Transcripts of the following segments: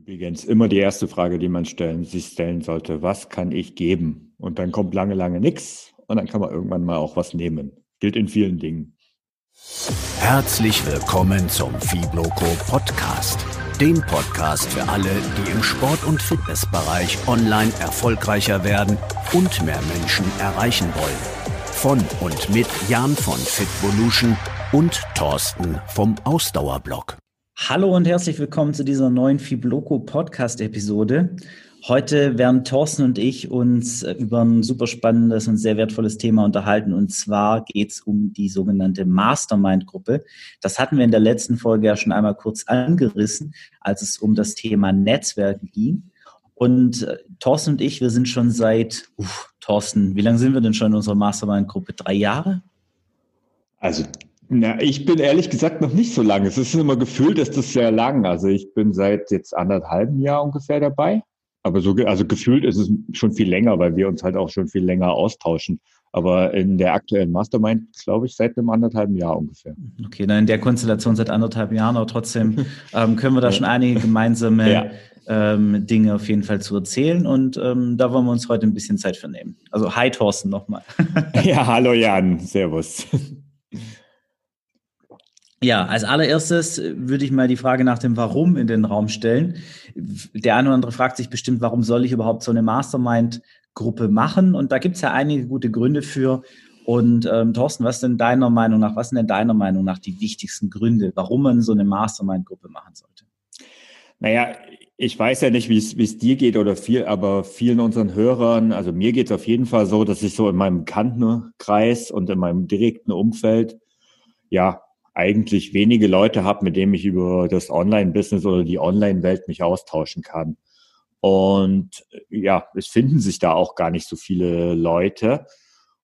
Übrigens immer die erste Frage, die man stellen, sich stellen sollte, was kann ich geben? Und dann kommt lange, lange nichts und dann kann man irgendwann mal auch was nehmen. Gilt in vielen Dingen. Herzlich willkommen zum Fibloco Podcast, dem Podcast für alle, die im Sport- und Fitnessbereich online erfolgreicher werden und mehr Menschen erreichen wollen. Von und mit Jan von Fitvolution und Thorsten vom Ausdauerblog. Hallo und herzlich willkommen zu dieser neuen Fibloco Podcast Episode. Heute werden Thorsten und ich uns über ein super spannendes und sehr wertvolles Thema unterhalten. Und zwar geht es um die sogenannte Mastermind-Gruppe. Das hatten wir in der letzten Folge ja schon einmal kurz angerissen, als es um das Thema Netzwerken ging. Und äh, Thorsten und ich, wir sind schon seit, uff, Thorsten, wie lange sind wir denn schon in unserer Mastermind-Gruppe? Drei Jahre? Also na, ich bin ehrlich gesagt noch nicht so lange. Es ist immer gefühlt, ist das sehr lang. Also ich bin seit jetzt anderthalb Jahr ungefähr dabei. Aber so, also gefühlt ist es schon viel länger, weil wir uns halt auch schon viel länger austauschen. Aber in der aktuellen Mastermind, glaube ich, seit einem anderthalben Jahr ungefähr. Okay, dann in der Konstellation seit anderthalb Jahren, aber trotzdem ähm, können wir da schon einige gemeinsame ja. ähm, Dinge auf jeden Fall zu erzählen. Und ähm, da wollen wir uns heute ein bisschen Zeit für nehmen. Also hi Thorsten nochmal. ja, hallo Jan, Servus. Ja, als allererstes würde ich mal die Frage nach dem Warum in den Raum stellen. Der eine oder andere fragt sich bestimmt, warum soll ich überhaupt so eine Mastermind-Gruppe machen? Und da gibt es ja einige gute Gründe für. Und ähm, Thorsten, was denn deiner Meinung nach, was sind denn deiner Meinung nach die wichtigsten Gründe, warum man so eine Mastermind-Gruppe machen sollte? Naja, ich weiß ja nicht, wie es dir geht oder viel, aber vielen unseren Hörern, also mir geht es auf jeden Fall so, dass ich so in meinem Bekanntenkreis und in meinem direkten Umfeld ja eigentlich wenige Leute habe, mit denen ich über das Online-Business oder die Online-Welt mich austauschen kann. Und ja, es finden sich da auch gar nicht so viele Leute.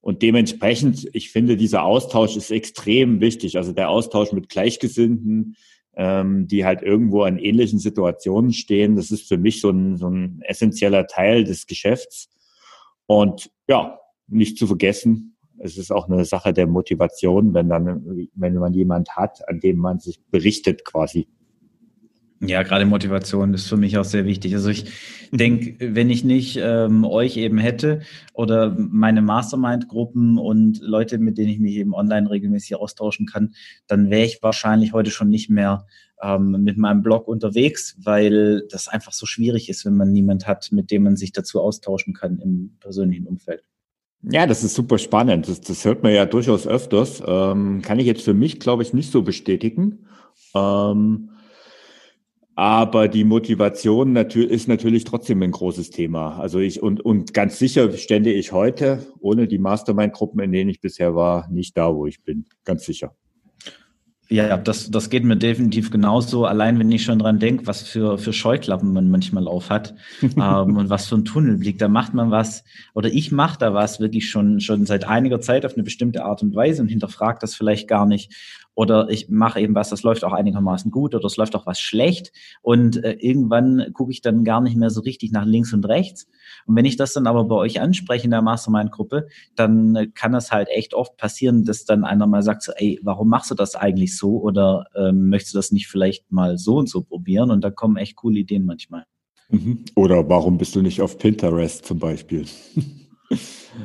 Und dementsprechend, ich finde, dieser Austausch ist extrem wichtig. Also der Austausch mit Gleichgesinnten, ähm, die halt irgendwo an ähnlichen Situationen stehen, das ist für mich so ein, so ein essentieller Teil des Geschäfts. Und ja, nicht zu vergessen, es ist auch eine Sache der Motivation, wenn dann, wenn man jemand hat, an dem man sich berichtet quasi. Ja, gerade Motivation ist für mich auch sehr wichtig. Also ich denke, wenn ich nicht ähm, euch eben hätte oder meine Mastermind-Gruppen und Leute, mit denen ich mich eben online regelmäßig austauschen kann, dann wäre ich wahrscheinlich heute schon nicht mehr ähm, mit meinem Blog unterwegs, weil das einfach so schwierig ist, wenn man niemand hat, mit dem man sich dazu austauschen kann im persönlichen Umfeld. Ja, das ist super spannend. Das, das hört man ja durchaus öfters. Ähm, kann ich jetzt für mich, glaube ich, nicht so bestätigen. Ähm, aber die Motivation natür ist natürlich trotzdem ein großes Thema. Also ich und, und ganz sicher stände ich heute ohne die Mastermind-Gruppen, in denen ich bisher war, nicht da, wo ich bin. Ganz sicher. Ja, das, das geht mir definitiv genauso. Allein wenn ich schon dran denke, was für, für Scheuklappen man manchmal auf hat ähm, und was für ein Tunnelblick, da macht man was oder ich mache da was wirklich schon, schon seit einiger Zeit auf eine bestimmte Art und Weise und hinterfragt das vielleicht gar nicht. Oder ich mache eben was, das läuft auch einigermaßen gut oder es läuft auch was schlecht und äh, irgendwann gucke ich dann gar nicht mehr so richtig nach links und rechts und wenn ich das dann aber bei euch anspreche in der Mastermind-Gruppe, dann kann es halt echt oft passieren, dass dann einer mal sagt so, ey, warum machst du das eigentlich so? Oder ähm, möchtest du das nicht vielleicht mal so und so probieren? Und da kommen echt coole Ideen manchmal. Mhm. Oder warum bist du nicht auf Pinterest zum Beispiel?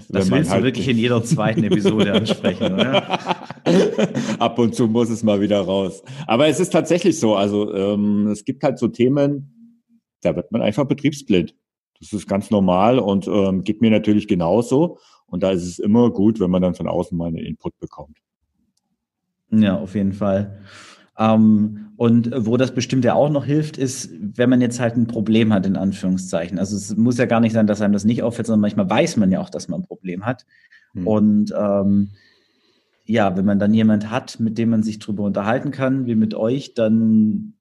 Das willst halt du wirklich in jeder zweiten Episode ansprechen, oder? Ab und zu muss es mal wieder raus. Aber es ist tatsächlich so. Also ähm, es gibt halt so Themen, da wird man einfach betriebsblind. Das ist ganz normal und ähm, geht mir natürlich genauso. Und da ist es immer gut, wenn man dann von außen mal einen Input bekommt. Ja, auf jeden Fall. Ähm, und wo das bestimmt ja auch noch hilft, ist, wenn man jetzt halt ein Problem hat, in Anführungszeichen. Also es muss ja gar nicht sein, dass einem das nicht auffällt, sondern manchmal weiß man ja auch, dass man ein Problem hat. Hm. Und ähm, ja, wenn man dann jemand hat, mit dem man sich drüber unterhalten kann, wie mit euch, dann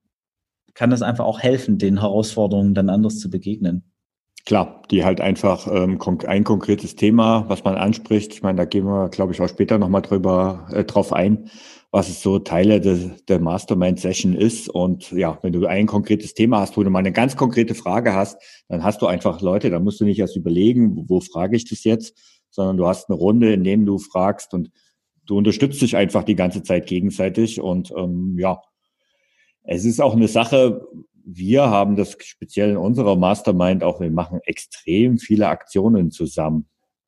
kann das einfach auch helfen, den Herausforderungen dann anders zu begegnen. Klar, die halt einfach ähm, ein konkretes Thema, was man anspricht. Ich meine, da gehen wir, glaube ich, auch später nochmal drüber äh, drauf ein, was es so Teile de, der Mastermind-Session ist. Und ja, wenn du ein konkretes Thema hast, wo du mal eine ganz konkrete Frage hast, dann hast du einfach Leute, da musst du nicht erst überlegen, wo, wo frage ich das jetzt, sondern du hast eine Runde, in denen du fragst und du unterstützt dich einfach die ganze Zeit gegenseitig. Und ähm, ja, es ist auch eine Sache, wir haben das speziell in unserer Mastermind auch, wir machen extrem viele Aktionen zusammen.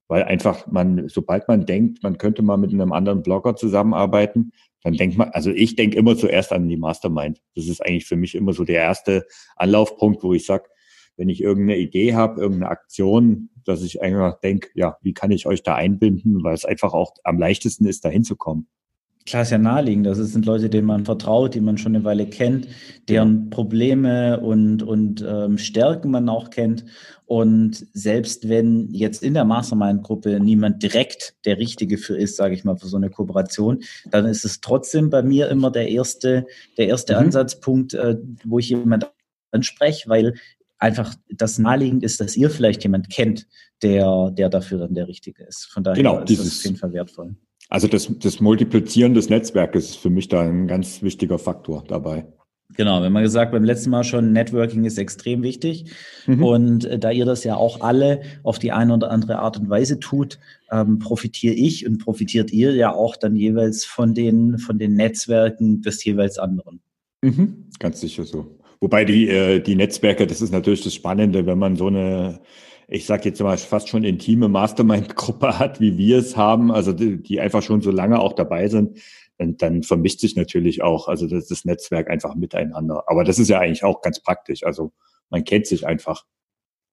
Weil einfach man, sobald man denkt, man könnte mal mit einem anderen Blogger zusammenarbeiten, dann denkt man, also ich denke immer zuerst an die Mastermind. Das ist eigentlich für mich immer so der erste Anlaufpunkt, wo ich sage, wenn ich irgendeine Idee habe, irgendeine Aktion, dass ich einfach denke, ja, wie kann ich euch da einbinden, weil es einfach auch am leichtesten ist, da hinzukommen. Klar, ist ja naheliegend. Das sind Leute, denen man vertraut, die man schon eine Weile kennt, deren Probleme und, und ähm, Stärken man auch kennt. Und selbst wenn jetzt in der Mastermind-Gruppe niemand direkt der Richtige für ist, sage ich mal, für so eine Kooperation, dann ist es trotzdem bei mir immer der erste, der erste mhm. Ansatzpunkt, äh, wo ich jemand anspreche, weil einfach das naheliegend ist, dass ihr vielleicht jemand kennt, der, der dafür dann der Richtige ist. Von daher genau, ist das auf jeden Fall wertvoll. Also das, das Multiplizieren des Netzwerkes ist für mich da ein ganz wichtiger Faktor dabei. Genau, wenn man gesagt beim letzten Mal schon, Networking ist extrem wichtig. Mhm. Und äh, da ihr das ja auch alle auf die eine oder andere Art und Weise tut, ähm, profitiere ich und profitiert ihr ja auch dann jeweils von den, von den Netzwerken des jeweils anderen. Mhm. Ganz sicher so. Wobei die, äh, die Netzwerke, das ist natürlich das Spannende, wenn man so eine ich sage jetzt mal, fast schon intime Mastermind-Gruppe hat, wie wir es haben, also die, die, einfach schon so lange auch dabei sind, dann, dann vermischt sich natürlich auch, also das, das Netzwerk einfach miteinander. Aber das ist ja eigentlich auch ganz praktisch. Also man kennt sich einfach.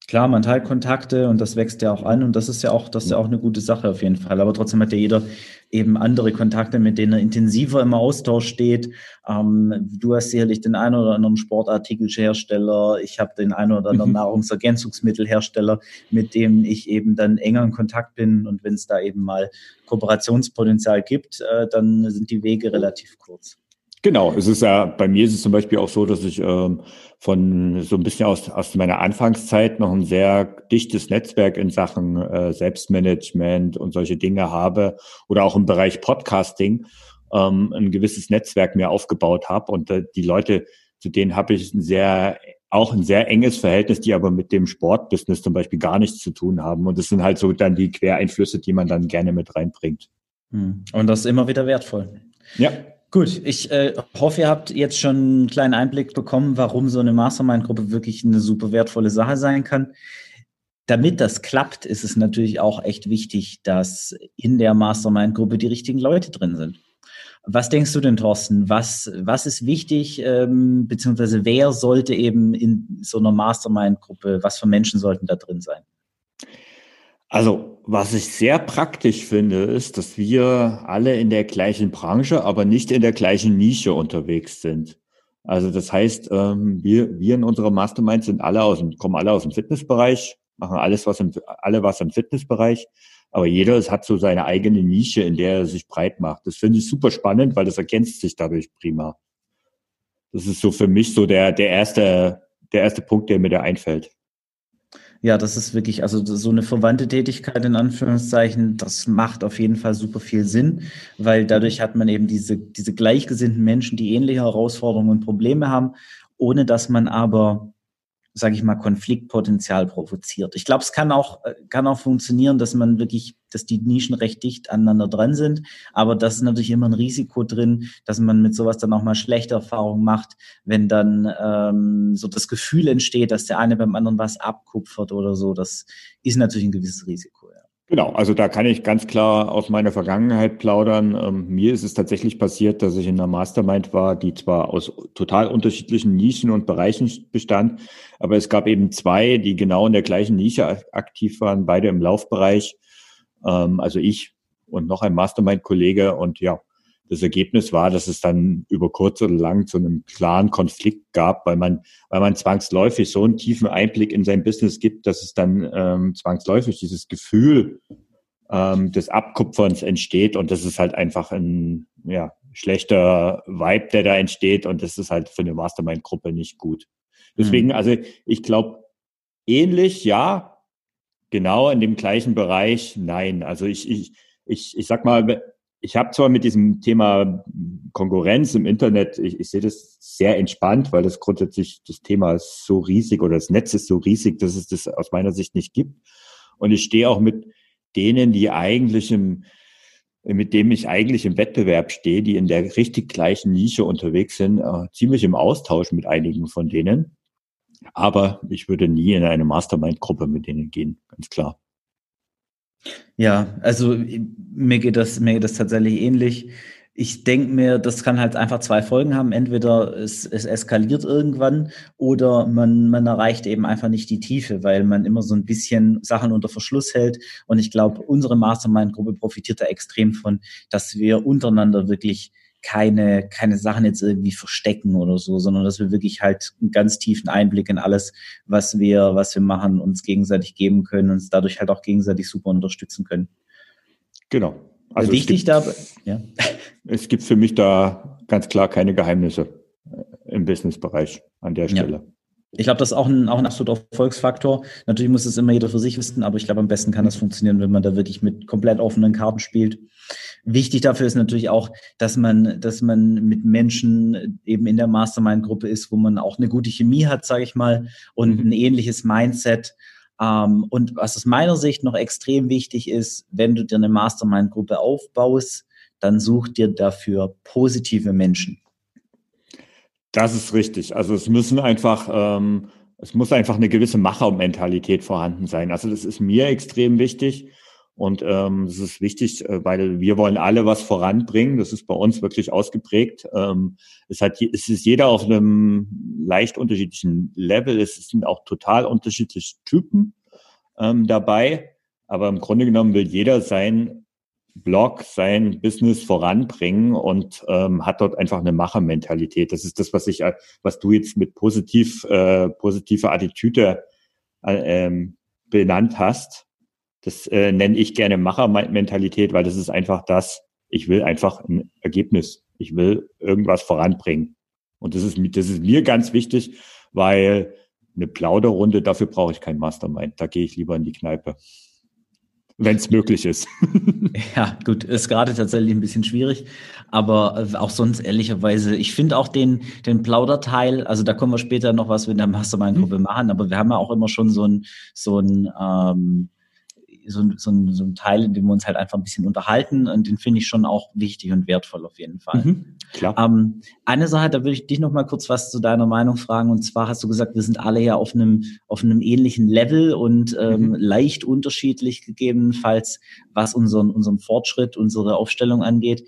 Klar, man teilt Kontakte und das wächst ja auch an und das ist ja auch, das ist ja auch eine gute Sache auf jeden Fall. Aber trotzdem hat ja jeder eben andere Kontakte, mit denen er intensiver im Austausch steht. Ähm, du hast sicherlich den einen oder anderen Sportartikelhersteller, ich habe den einen oder anderen mhm. Nahrungsergänzungsmittelhersteller, mit dem ich eben dann enger in Kontakt bin und wenn es da eben mal Kooperationspotenzial gibt, äh, dann sind die Wege relativ kurz. Genau, es ist ja, bei mir ist es zum Beispiel auch so, dass ich ähm, von so ein bisschen aus, aus meiner Anfangszeit noch ein sehr dichtes Netzwerk in Sachen äh, Selbstmanagement und solche Dinge habe oder auch im Bereich Podcasting ähm, ein gewisses Netzwerk mir aufgebaut habe und äh, die Leute, zu denen habe ich ein sehr auch ein sehr enges Verhältnis, die aber mit dem Sportbusiness zum Beispiel gar nichts zu tun haben. Und das sind halt so dann die Quereinflüsse, die man dann gerne mit reinbringt. Hm. Und das ist immer wieder wertvoll. Ja. Gut, ich äh, hoffe, ihr habt jetzt schon einen kleinen Einblick bekommen, warum so eine Mastermind-Gruppe wirklich eine super wertvolle Sache sein kann. Damit das klappt, ist es natürlich auch echt wichtig, dass in der Mastermind-Gruppe die richtigen Leute drin sind. Was denkst du denn, Thorsten? Was, was ist wichtig, ähm, beziehungsweise wer sollte eben in so einer Mastermind-Gruppe, was für Menschen sollten da drin sein? Also, was ich sehr praktisch finde, ist, dass wir alle in der gleichen Branche, aber nicht in der gleichen Nische unterwegs sind. Also das heißt, ähm, wir, wir in unserer Mastermind sind alle aus dem, kommen alle aus dem Fitnessbereich, machen alles was im, alle was im Fitnessbereich, aber jeder hat so seine eigene Nische, in der er sich breit macht. Das finde ich super spannend, weil das ergänzt sich dadurch prima. Das ist so für mich so der, der erste, der erste Punkt, der mir da einfällt. Ja, das ist wirklich, also so eine verwandte Tätigkeit in Anführungszeichen, das macht auf jeden Fall super viel Sinn, weil dadurch hat man eben diese, diese gleichgesinnten Menschen, die ähnliche Herausforderungen und Probleme haben, ohne dass man aber sage ich mal, Konfliktpotenzial provoziert. Ich glaube, es kann auch, äh, kann auch funktionieren, dass man wirklich, dass die Nischen recht dicht aneinander dran sind. Aber das ist natürlich immer ein Risiko drin, dass man mit sowas dann auch mal schlechte Erfahrungen macht, wenn dann ähm, so das Gefühl entsteht, dass der eine beim anderen was abkupfert oder so. Das ist natürlich ein gewisses Risiko. Ja. Genau, also da kann ich ganz klar aus meiner Vergangenheit plaudern. Ähm, mir ist es tatsächlich passiert, dass ich in einer Mastermind war, die zwar aus total unterschiedlichen Nischen und Bereichen bestand, aber es gab eben zwei, die genau in der gleichen Nische aktiv waren, beide im Laufbereich. Ähm, also ich und noch ein Mastermind-Kollege und ja, das Ergebnis war, dass es dann über kurz oder lang zu einem klaren Konflikt gab, weil man, weil man zwangsläufig so einen tiefen Einblick in sein Business gibt, dass es dann ähm, zwangsläufig dieses Gefühl ähm, des Abkupferns entsteht und das ist halt einfach ein ja, schlechter Vibe, der da entsteht und das ist halt für eine Mastermind-Gruppe nicht gut. Deswegen, mhm. also ich glaube, ähnlich, ja, genau in dem gleichen Bereich, nein. Also ich, ich, ich, ich sag mal, ich habe zwar mit diesem Thema Konkurrenz im Internet, ich, ich sehe das sehr entspannt, weil das grundsätzlich das Thema ist so riesig oder das Netz ist so riesig, dass es das aus meiner Sicht nicht gibt. Und ich stehe auch mit denen, die eigentlich im, mit dem ich eigentlich im Wettbewerb stehe, die in der richtig gleichen Nische unterwegs sind, äh, ziemlich im Austausch mit einigen von denen. Aber ich würde nie in eine Mastermind-Gruppe mit denen gehen, ganz klar. Ja, also mir geht das, mir geht das tatsächlich ähnlich. Ich denke mir, das kann halt einfach zwei Folgen haben. Entweder es, es eskaliert irgendwann oder man, man erreicht eben einfach nicht die Tiefe, weil man immer so ein bisschen Sachen unter Verschluss hält. Und ich glaube, unsere Mastermind-Gruppe profitiert da extrem von, dass wir untereinander wirklich keine, keine Sachen jetzt irgendwie verstecken oder so, sondern dass wir wirklich halt einen ganz tiefen Einblick in alles, was wir, was wir machen, uns gegenseitig geben können und uns dadurch halt auch gegenseitig super unterstützen können. Genau. Also wichtig da, ja. Es gibt für mich da ganz klar keine Geheimnisse äh, im Businessbereich an der Stelle. Ja. Ich glaube, das ist auch ein, auch ein absoluter Erfolgsfaktor. Natürlich muss es immer jeder für sich wissen, aber ich glaube, am besten kann das funktionieren, wenn man da wirklich mit komplett offenen Karten spielt. Wichtig dafür ist natürlich auch, dass man, dass man mit Menschen eben in der Mastermind-Gruppe ist, wo man auch eine gute Chemie hat, sage ich mal, und mhm. ein ähnliches Mindset. Ähm, und was aus meiner Sicht noch extrem wichtig ist, wenn du dir eine Mastermind-Gruppe aufbaust, dann such dir dafür positive Menschen. Das ist richtig. Also es müssen einfach, ähm, es muss einfach eine gewisse Machermentalität vorhanden sein. Also das ist mir extrem wichtig. Und ähm, das ist wichtig, äh, weil wir wollen alle was voranbringen. Das ist bei uns wirklich ausgeprägt. Ähm, es, hat, es ist jeder auf einem leicht unterschiedlichen Level. Es sind auch total unterschiedliche Typen ähm, dabei. Aber im Grunde genommen will jeder sein Blog, sein Business voranbringen und ähm, hat dort einfach eine Machermentalität. Das ist das, was ich, äh, was du jetzt mit positiv, äh, positiver Attitüde äh, ähm, benannt hast. Das äh, nenne ich gerne Machermentalität, weil das ist einfach das, ich will einfach ein Ergebnis. Ich will irgendwas voranbringen. Und das ist, das ist mir ganz wichtig, weil eine Plauderrunde, dafür brauche ich kein Mastermind. Da gehe ich lieber in die Kneipe wenn es möglich ist. ja, gut, ist gerade tatsächlich ein bisschen schwierig, aber äh, auch sonst ehrlicherweise, ich finde auch den, den Plauderteil, also da kommen wir später noch was mit der Mastermind-Gruppe mhm. machen, aber wir haben ja auch immer schon so ein, so ein ähm, so, so, so ein Teil, in dem wir uns halt einfach ein bisschen unterhalten und den finde ich schon auch wichtig und wertvoll auf jeden Fall. Mhm, klar. Ähm, eine Sache, da würde ich dich noch mal kurz was zu deiner Meinung fragen und zwar hast du gesagt, wir sind alle ja auf einem auf einem ähnlichen Level und ähm, mhm. leicht unterschiedlich gegebenenfalls, was unseren unseren Fortschritt, unsere Aufstellung angeht.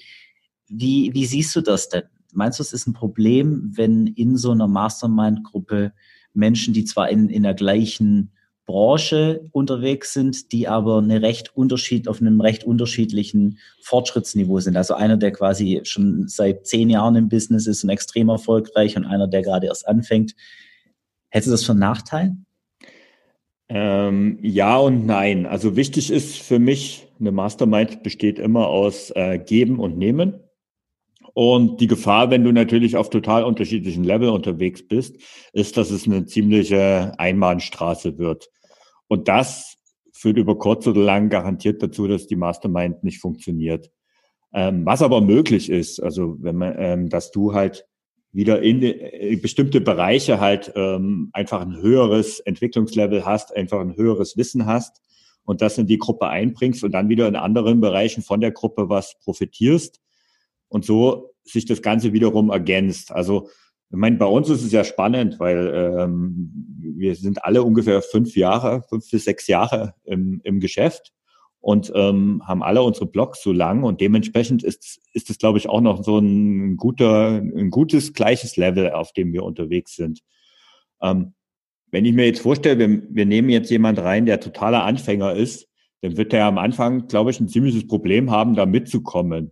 Wie wie siehst du das denn? Meinst du, es ist ein Problem, wenn in so einer Mastermind-Gruppe Menschen, die zwar in, in der gleichen Branche unterwegs sind, die aber eine recht unterschied, auf einem recht unterschiedlichen Fortschrittsniveau sind. Also einer, der quasi schon seit zehn Jahren im Business ist und extrem erfolgreich und einer, der gerade erst anfängt. Hättest du das für einen Nachteil? Ähm, ja und nein. Also wichtig ist für mich, eine Mastermind besteht immer aus äh, Geben und Nehmen. Und die Gefahr, wenn du natürlich auf total unterschiedlichen Level unterwegs bist, ist, dass es eine ziemliche Einbahnstraße wird. Und das führt über kurz oder lang garantiert dazu, dass die Mastermind nicht funktioniert. Ähm, was aber möglich ist, also wenn man, ähm, dass du halt wieder in, in bestimmte Bereiche halt ähm, einfach ein höheres Entwicklungslevel hast, einfach ein höheres Wissen hast und das in die Gruppe einbringst und dann wieder in anderen Bereichen von der Gruppe was profitierst und so sich das Ganze wiederum ergänzt. Also ich meine, bei uns ist es ja spannend, weil ähm, wir sind alle ungefähr fünf Jahre, fünf bis sechs Jahre im, im Geschäft und ähm, haben alle unsere Blogs so lang und dementsprechend ist ist es, glaube ich, auch noch so ein guter, ein gutes gleiches Level, auf dem wir unterwegs sind. Ähm, wenn ich mir jetzt vorstelle, wir, wir nehmen jetzt jemand rein, der totaler Anfänger ist, dann wird er am Anfang, glaube ich, ein ziemliches Problem haben, da mitzukommen.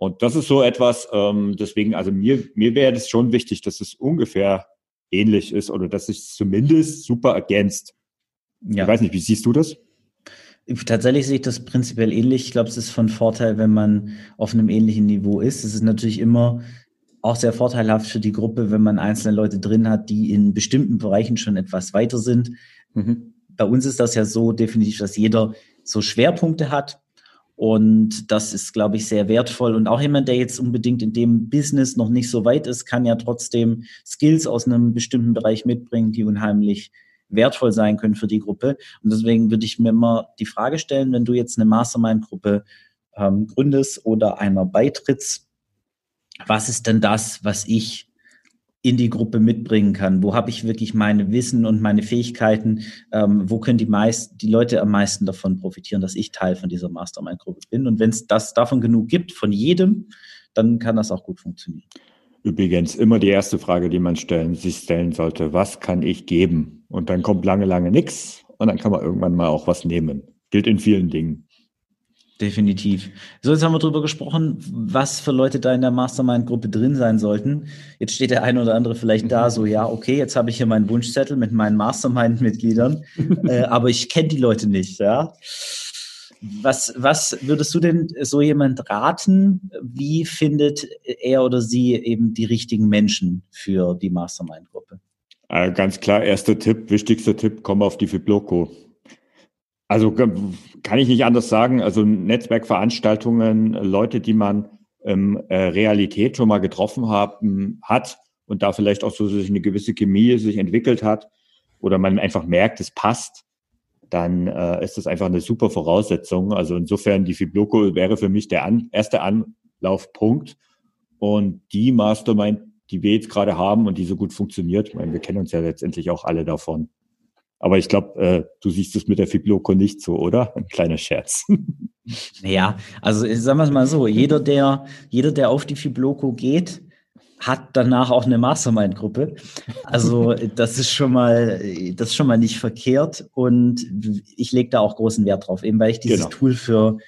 Und das ist so etwas, ähm, deswegen, also mir, mir wäre das schon wichtig, dass es ungefähr ähnlich ist oder dass es zumindest super ergänzt. Ja. Ich weiß nicht, wie siehst du das? Tatsächlich sehe ich das prinzipiell ähnlich. Ich glaube, es ist von Vorteil, wenn man auf einem ähnlichen Niveau ist. Es ist natürlich immer auch sehr vorteilhaft für die Gruppe, wenn man einzelne Leute drin hat, die in bestimmten Bereichen schon etwas weiter sind. Mhm. Bei uns ist das ja so definitiv, dass jeder so Schwerpunkte hat und das ist, glaube ich, sehr wertvoll. Und auch jemand, der jetzt unbedingt in dem Business noch nicht so weit ist, kann ja trotzdem Skills aus einem bestimmten Bereich mitbringen, die unheimlich wertvoll sein können für die Gruppe. Und deswegen würde ich mir immer die Frage stellen, wenn du jetzt eine Mastermind-Gruppe ähm, gründest oder einer beitrittst, was ist denn das, was ich in die Gruppe mitbringen kann? Wo habe ich wirklich meine Wissen und meine Fähigkeiten? Ähm, wo können die meist, die Leute am meisten davon profitieren, dass ich Teil von dieser Mastermind-Gruppe bin? Und wenn es das davon genug gibt, von jedem, dann kann das auch gut funktionieren. Übrigens immer die erste Frage, die man stellen, sich stellen sollte. Was kann ich geben? Und dann kommt lange, lange nichts und dann kann man irgendwann mal auch was nehmen. Gilt in vielen Dingen. Definitiv. So, jetzt haben wir darüber gesprochen, was für Leute da in der Mastermind-Gruppe drin sein sollten. Jetzt steht der eine oder andere vielleicht da, so, ja, okay, jetzt habe ich hier meinen Wunschzettel mit meinen Mastermind-Mitgliedern, äh, aber ich kenne die Leute nicht, ja. Was, was würdest du denn so jemand raten? Wie findet er oder sie eben die richtigen Menschen für die Mastermind-Gruppe? Äh, ganz klar, erster Tipp, wichtigster Tipp, komm auf die Fibloco. Also kann ich nicht anders sagen. Also Netzwerkveranstaltungen, Leute, die man ähm, äh, Realität schon mal getroffen haben, hat und da vielleicht auch so sich eine gewisse Chemie sich entwickelt hat oder man einfach merkt, es passt, dann äh, ist das einfach eine super Voraussetzung. Also insofern, die Fibloco wäre für mich der an, erste Anlaufpunkt. Und die Mastermind, die wir jetzt gerade haben und die so gut funktioniert, ich meine, wir kennen uns ja letztendlich auch alle davon. Aber ich glaube, äh, du siehst es mit der Fibloco nicht so, oder? Ein kleiner Scherz. Ja, also sagen wir es mal so, jeder, der, jeder, der auf die Fibloco geht, hat danach auch eine Mastermind-Gruppe. Also das ist schon mal, das ist schon mal nicht verkehrt und ich lege da auch großen Wert drauf, eben weil ich dieses genau. Tool für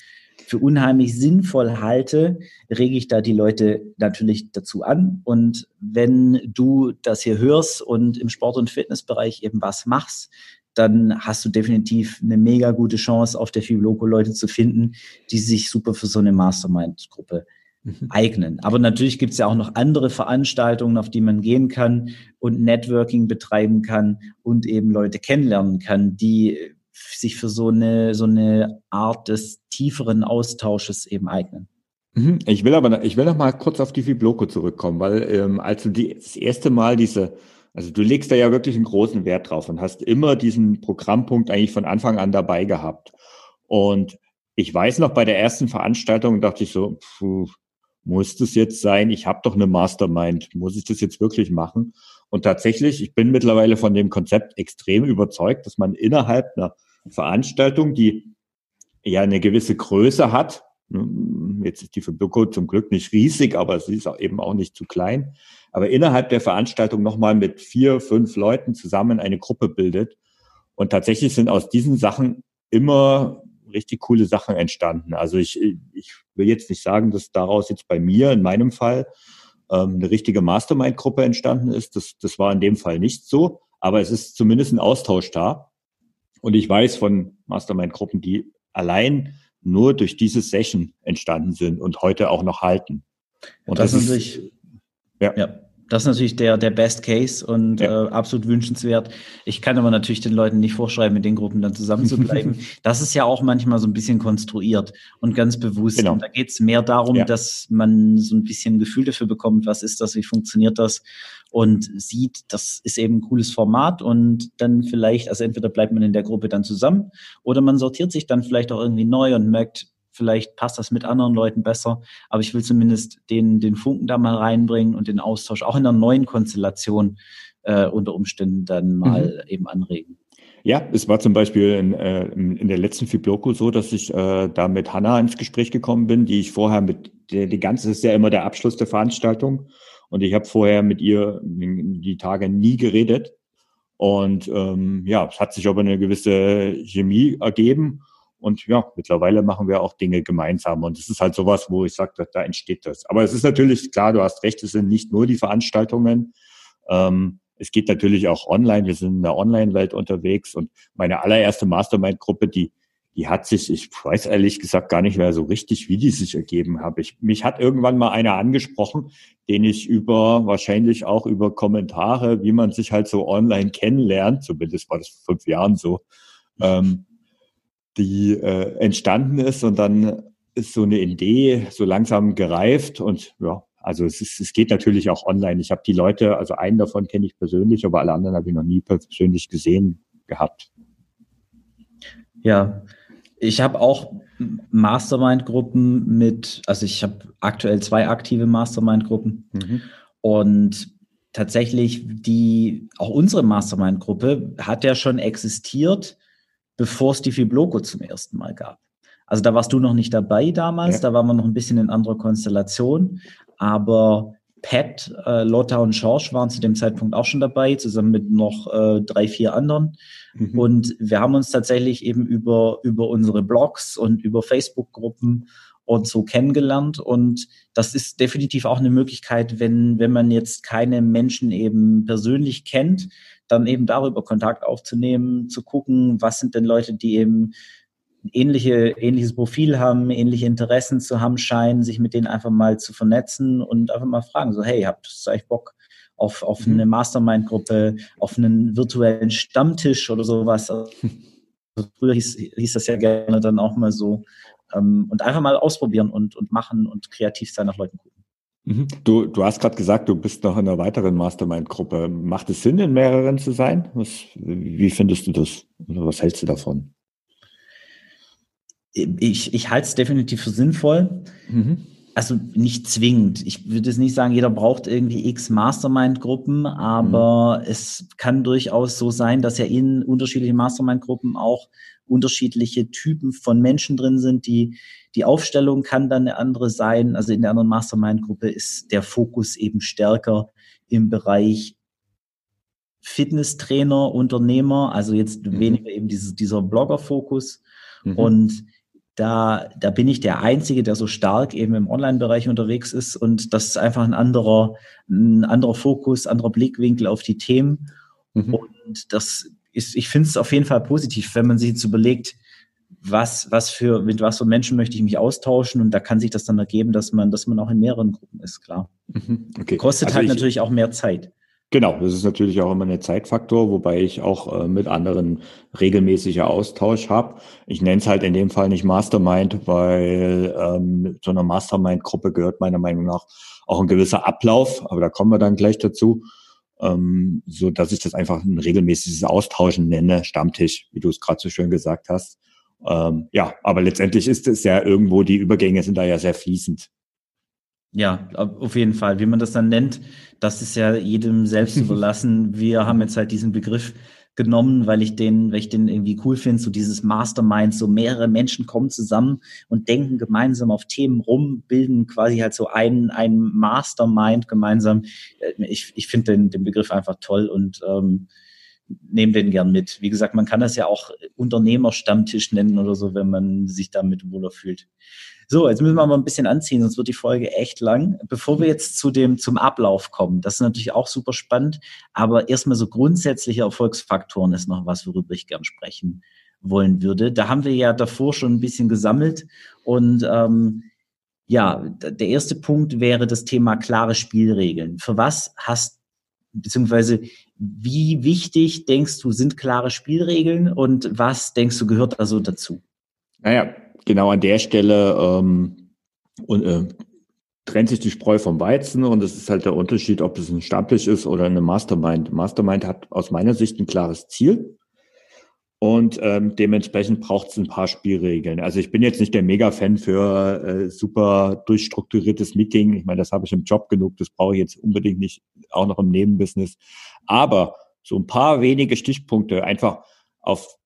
für unheimlich sinnvoll halte, rege ich da die Leute natürlich dazu an. Und wenn du das hier hörst und im Sport- und Fitnessbereich eben was machst, dann hast du definitiv eine mega gute Chance, auf der Fibloco Leute zu finden, die sich super für so eine Mastermind-Gruppe mhm. eignen. Aber natürlich gibt es ja auch noch andere Veranstaltungen, auf die man gehen kann und Networking betreiben kann und eben Leute kennenlernen kann, die sich für so eine, so eine Art des tieferen Austausches eben eignen. Mhm. Ich will aber, ich will noch mal kurz auf die Fibloco zurückkommen, weil ähm, als du die, das erste Mal diese, also du legst da ja wirklich einen großen Wert drauf und hast immer diesen Programmpunkt eigentlich von Anfang an dabei gehabt. Und ich weiß noch, bei der ersten Veranstaltung dachte ich so, puh, muss das jetzt sein? Ich habe doch eine Mastermind, muss ich das jetzt wirklich machen? Und tatsächlich, ich bin mittlerweile von dem Konzept extrem überzeugt, dass man innerhalb einer Veranstaltung, die ja eine gewisse Größe hat, ne, jetzt ist die für Birko zum Glück nicht riesig, aber sie ist auch eben auch nicht zu klein, aber innerhalb der Veranstaltung nochmal mit vier, fünf Leuten zusammen eine Gruppe bildet. Und tatsächlich sind aus diesen Sachen immer richtig coole Sachen entstanden. Also ich, ich will jetzt nicht sagen, dass daraus jetzt bei mir in meinem Fall ähm, eine richtige Mastermind-Gruppe entstanden ist. Das, das war in dem Fall nicht so, aber es ist zumindest ein Austausch da. Und ich weiß von Mastermind-Gruppen, die allein nur durch diese Session entstanden sind und heute auch noch halten. Und das, das ist natürlich, ja. ja. Das ist natürlich der, der Best Case und ja. äh, absolut wünschenswert. Ich kann aber natürlich den Leuten nicht vorschreiben, mit den Gruppen dann zusammen zu bleiben. das ist ja auch manchmal so ein bisschen konstruiert und ganz bewusst. Genau. Und da geht es mehr darum, ja. dass man so ein bisschen ein Gefühl dafür bekommt, was ist das, wie funktioniert das und sieht, das ist eben ein cooles Format und dann vielleicht, also entweder bleibt man in der Gruppe dann zusammen oder man sortiert sich dann vielleicht auch irgendwie neu und merkt, Vielleicht passt das mit anderen Leuten besser, aber ich will zumindest den, den Funken da mal reinbringen und den Austausch auch in einer neuen Konstellation äh, unter Umständen dann mal mhm. eben anregen. Ja, es war zum Beispiel in, äh, in der letzten Fibloco so, dass ich äh, da mit Hanna ins Gespräch gekommen bin, die ich vorher mit, der, die ganze, das ist ja immer der Abschluss der Veranstaltung. Und ich habe vorher mit ihr die Tage nie geredet. Und ähm, ja, es hat sich aber eine gewisse Chemie ergeben. Und ja, mittlerweile machen wir auch Dinge gemeinsam. Und es ist halt sowas, wo ich sage, da entsteht das. Aber es ist natürlich klar, du hast recht, es sind nicht nur die Veranstaltungen. Ähm, es geht natürlich auch online. Wir sind in der Online-Welt unterwegs. Und meine allererste Mastermind-Gruppe, die, die hat sich, ich weiß ehrlich gesagt gar nicht mehr so richtig, wie die sich ergeben habe. Ich, mich hat irgendwann mal einer angesprochen, den ich über, wahrscheinlich auch über Kommentare, wie man sich halt so online kennenlernt, zumindest war das vor fünf Jahren so, ähm, die äh, entstanden ist und dann ist so eine Idee so langsam gereift und ja, also es, ist, es geht natürlich auch online. Ich habe die Leute, also einen davon kenne ich persönlich, aber alle anderen habe ich noch nie persönlich gesehen gehabt. Ja, ich habe auch Mastermind-Gruppen mit, also ich habe aktuell zwei aktive Mastermind-Gruppen mhm. und tatsächlich die, auch unsere Mastermind-Gruppe hat ja schon existiert, bevor es die Fibloco zum ersten Mal gab. Also da warst du noch nicht dabei damals, ja. da waren wir noch ein bisschen in anderer Konstellation, aber Pat, äh, Lotta und Schorsch waren zu dem Zeitpunkt auch schon dabei, zusammen mit noch äh, drei, vier anderen. Mhm. Und wir haben uns tatsächlich eben über, über unsere Blogs und über Facebook-Gruppen und so kennengelernt. Und das ist definitiv auch eine Möglichkeit, wenn, wenn man jetzt keine Menschen eben persönlich kennt, dann eben darüber Kontakt aufzunehmen, zu gucken, was sind denn Leute, die eben ähnliche, ähnliches Profil haben, ähnliche Interessen zu haben scheinen, sich mit denen einfach mal zu vernetzen und einfach mal fragen, so, hey, habt ihr eigentlich Bock auf, auf mhm. eine Mastermind-Gruppe, auf einen virtuellen Stammtisch oder sowas? Also, früher hieß, hieß das ja gerne dann auch mal so. Ähm, und einfach mal ausprobieren und, und machen und kreativ sein, nach Leuten gucken. Mhm. Du, du hast gerade gesagt, du bist noch in einer weiteren Mastermind-Gruppe. Macht es Sinn, in mehreren zu sein? Was, wie findest du das? Was hältst du davon? ich, ich halte es definitiv für sinnvoll. Mhm. Also nicht zwingend. Ich würde es nicht sagen, jeder braucht irgendwie x Mastermind-Gruppen, aber mhm. es kann durchaus so sein, dass ja in unterschiedlichen Mastermind-Gruppen auch unterschiedliche Typen von Menschen drin sind. Die, die Aufstellung kann dann eine andere sein. Also in der anderen Mastermind-Gruppe ist der Fokus eben stärker im Bereich Fitnesstrainer, Unternehmer, also jetzt mhm. weniger eben dieses, dieser Blogger-Fokus. Mhm. Und da, da bin ich der Einzige, der so stark eben im Online-Bereich unterwegs ist und das ist einfach ein anderer, ein anderer Fokus, anderer Blickwinkel auf die Themen. Mhm. Und das ist, ich finde es auf jeden Fall positiv, wenn man sich jetzt überlegt, was, was für, mit was für Menschen möchte ich mich austauschen und da kann sich das dann ergeben, dass man, dass man auch in mehreren Gruppen ist, klar. Mhm. Okay. Kostet also halt ich, natürlich auch mehr Zeit. Genau, das ist natürlich auch immer ein Zeitfaktor, wobei ich auch äh, mit anderen regelmäßiger Austausch habe. Ich nenne es halt in dem Fall nicht Mastermind, weil ähm, zu einer Mastermind-Gruppe gehört meiner Meinung nach auch ein gewisser Ablauf, aber da kommen wir dann gleich dazu, ähm, so dass ich das einfach ein regelmäßiges Austauschen nenne, Stammtisch, wie du es gerade so schön gesagt hast. Ähm, ja, aber letztendlich ist es ja irgendwo, die Übergänge sind da ja sehr fließend. Ja, auf jeden Fall. Wie man das dann nennt, das ist ja jedem selbst überlassen. Wir haben jetzt halt diesen Begriff genommen, weil ich den, weil ich den irgendwie cool finde, so dieses Mastermind, so mehrere Menschen kommen zusammen und denken gemeinsam auf Themen rum, bilden quasi halt so ein, ein Mastermind gemeinsam. Äh, ich, ich finde den, den Begriff einfach toll und ähm, nehme den gern mit. Wie gesagt, man kann das ja auch Unternehmerstammtisch nennen oder so, wenn man sich damit wohler fühlt. So, jetzt müssen wir mal ein bisschen anziehen, sonst wird die Folge echt lang. Bevor wir jetzt zu dem, zum Ablauf kommen, das ist natürlich auch super spannend, aber erstmal so grundsätzliche Erfolgsfaktoren ist noch was, worüber ich gern sprechen wollen würde. Da haben wir ja davor schon ein bisschen gesammelt und ähm, ja, der erste Punkt wäre das Thema klare Spielregeln. Für was hast beziehungsweise wie wichtig denkst du sind klare Spielregeln und was denkst du gehört also dazu? Naja, genau an der Stelle ähm, und, äh, trennt sich die Spreu vom Weizen und es ist halt der Unterschied, ob es ein Stammtisch ist oder eine Mastermind. Mastermind hat aus meiner Sicht ein klares Ziel und ähm, dementsprechend braucht es ein paar Spielregeln. Also ich bin jetzt nicht der Mega-Fan für äh, super durchstrukturiertes Meeting. Ich meine, das habe ich im Job genug, das brauche ich jetzt unbedingt nicht, auch noch im Nebenbusiness. Aber so ein paar wenige Stichpunkte einfach auf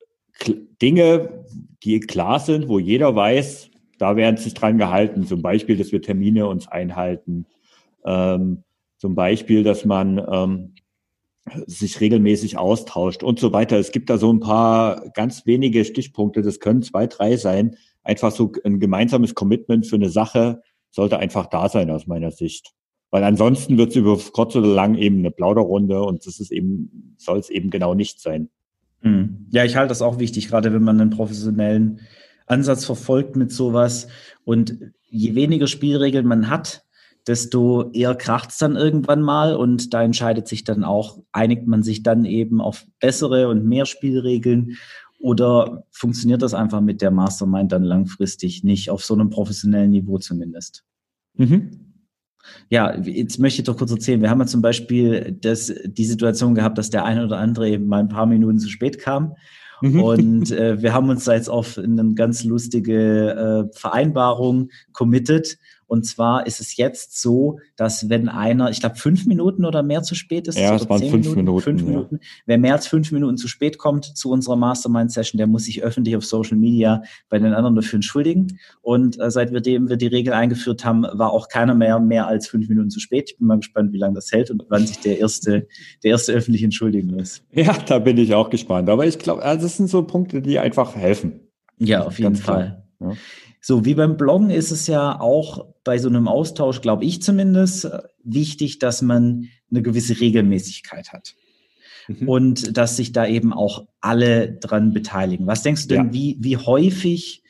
Dinge, die klar sind, wo jeder weiß, da werden sich dran gehalten. Zum Beispiel, dass wir Termine uns einhalten. Ähm, zum Beispiel, dass man ähm, sich regelmäßig austauscht und so weiter. Es gibt da so ein paar ganz wenige Stichpunkte, das können zwei, drei sein. Einfach so ein gemeinsames Commitment für eine Sache sollte einfach da sein aus meiner Sicht. Weil ansonsten wird es über kurz oder lang eben eine Plauderrunde und das ist eben, soll es eben genau nicht sein. Hm. Ja, ich halte das auch wichtig, gerade wenn man einen professionellen Ansatz verfolgt mit sowas. Und je weniger Spielregeln man hat, desto eher kracht es dann irgendwann mal und da entscheidet sich dann auch, einigt man sich dann eben auf bessere und mehr Spielregeln oder funktioniert das einfach mit der Mastermind dann langfristig nicht, auf so einem professionellen Niveau zumindest. Mhm. Ja, jetzt möchte ich doch kurz erzählen. Wir haben ja zum Beispiel das, die Situation gehabt, dass der eine oder andere eben mal ein paar Minuten zu spät kam. Mhm. Und äh, wir haben uns da jetzt auf eine ganz lustige äh, Vereinbarung committed. Und zwar ist es jetzt so, dass wenn einer, ich glaube, fünf Minuten oder mehr zu spät ist, ja, es waren fünf Minuten, Minuten, fünf Minuten. Ja. wer mehr als fünf Minuten zu spät kommt zu unserer Mastermind-Session, der muss sich öffentlich auf Social Media bei den anderen dafür entschuldigen. Und äh, seit wir dem wir die Regel eingeführt haben, war auch keiner mehr mehr als fünf Minuten zu spät. Ich bin mal gespannt, wie lange das hält und wann sich der erste, der erste öffentlich entschuldigen muss. Ja, da bin ich auch gespannt. Aber ich glaube, also das sind so Punkte, die einfach helfen. Ja, auf jeden Fall. Ja. So, wie beim Bloggen ist es ja auch bei so einem Austausch, glaube ich zumindest, wichtig, dass man eine gewisse Regelmäßigkeit hat. Mhm. Und dass sich da eben auch alle dran beteiligen. Was denkst du denn, ja. wie, wie häufig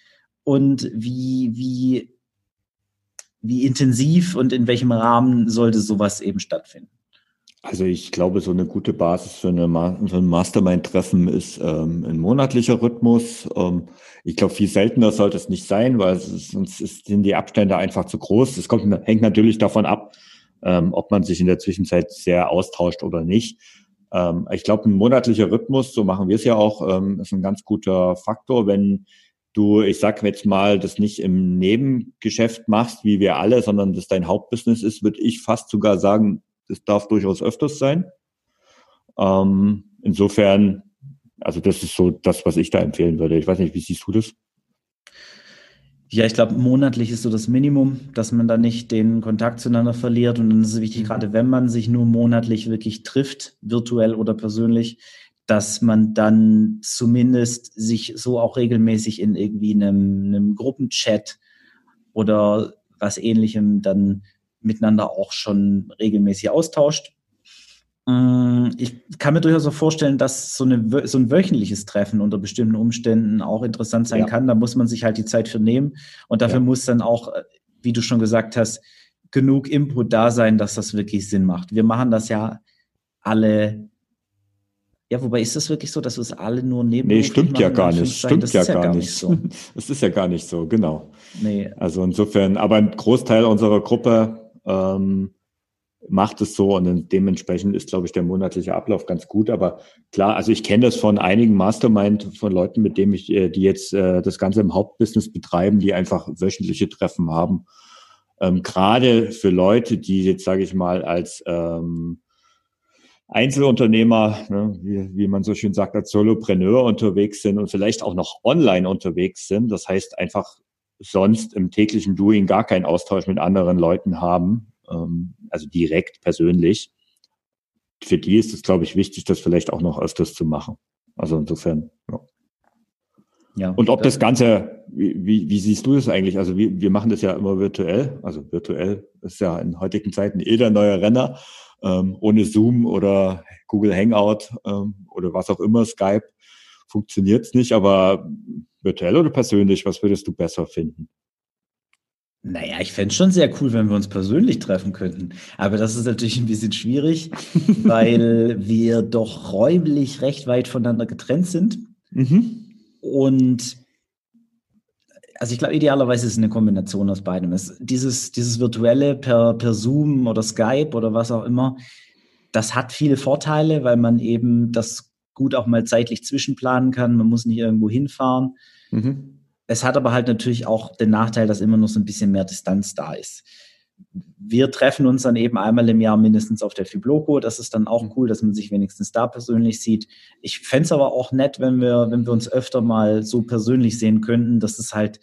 und wie, wie, wie intensiv und in welchem Rahmen sollte sowas eben stattfinden? Also ich glaube, so eine gute Basis für, eine für ein Mastermind-Treffen ist ähm, ein monatlicher Rhythmus. Ähm, ich glaube, viel seltener sollte es nicht sein, weil es, sonst ist, sind die Abstände einfach zu groß. Es kommt, hängt natürlich davon ab, ähm, ob man sich in der Zwischenzeit sehr austauscht oder nicht. Ähm, ich glaube, ein monatlicher Rhythmus, so machen wir es ja auch, ähm, ist ein ganz guter Faktor, wenn du, ich sag jetzt mal, das nicht im Nebengeschäft machst, wie wir alle, sondern das dein Hauptbusiness ist, würde ich fast sogar sagen, das darf durchaus öfters sein. Ähm, insofern, also das ist so das, was ich da empfehlen würde. Ich weiß nicht, wie siehst du das? Ja, ich glaube, monatlich ist so das Minimum, dass man da nicht den Kontakt zueinander verliert. Und dann ist es wichtig, mhm. gerade wenn man sich nur monatlich wirklich trifft, virtuell oder persönlich, dass man dann zumindest sich so auch regelmäßig in irgendwie einem, einem Gruppenchat oder was ähnlichem dann miteinander auch schon regelmäßig austauscht. Mm, ich kann mir durchaus auch vorstellen, dass so, eine, so ein wöchentliches Treffen unter bestimmten Umständen auch interessant sein ja. kann. Da muss man sich halt die Zeit für nehmen. Und dafür ja. muss dann auch, äh, wie du schon gesagt hast, genug Input da sein, dass das wirklich Sinn macht. Wir machen das ja alle. Ja, wobei ist das wirklich so, dass wir es alle nur neben. Nee, stimmt ja gar nicht. Stimmt ja, ja, gar, nicht. nicht so. Es ist ja gar nicht so, genau. Nee. Also insofern, aber ein Großteil unserer Gruppe ähm, macht es so und dementsprechend ist, glaube ich, der monatliche Ablauf ganz gut. Aber klar, also ich kenne das von einigen Mastermind, von Leuten, mit denen ich, äh, die jetzt äh, das Ganze im Hauptbusiness betreiben, die einfach wöchentliche Treffen haben. Ähm, Gerade für Leute, die jetzt, sage ich mal, als ähm, Einzelunternehmer, ne, wie, wie man so schön sagt, als Solopreneur unterwegs sind und vielleicht auch noch online unterwegs sind. Das heißt einfach sonst im täglichen Doing gar keinen Austausch mit anderen Leuten haben, ähm, also direkt persönlich. Für die ist es, glaube ich, wichtig, das vielleicht auch noch öfters zu machen. Also insofern, ja. Ja, und ob das Ganze, wie, wie, wie siehst du das eigentlich? Also wir, wir machen das ja immer virtuell. Also virtuell ist ja in heutigen Zeiten eh der neue Renner. Ähm, ohne Zoom oder Google Hangout ähm, oder was auch immer, Skype, funktioniert es nicht. Aber Virtuell oder persönlich? Was würdest du besser finden? Naja, ich fände es schon sehr cool, wenn wir uns persönlich treffen könnten. Aber das ist natürlich ein bisschen schwierig, weil wir doch räumlich recht weit voneinander getrennt sind. Mhm. Und also ich glaube, idealerweise ist es eine Kombination aus beidem. Es, dieses, dieses virtuelle per, per Zoom oder Skype oder was auch immer, das hat viele Vorteile, weil man eben das gut auch mal zeitlich zwischenplanen kann. Man muss nicht irgendwo hinfahren. Mhm. Es hat aber halt natürlich auch den Nachteil, dass immer noch so ein bisschen mehr Distanz da ist. Wir treffen uns dann eben einmal im Jahr mindestens auf der Fibloco. Das ist dann auch mhm. cool, dass man sich wenigstens da persönlich sieht. Ich fände es aber auch nett, wenn wir, wenn wir uns öfter mal so persönlich sehen könnten. Das ist halt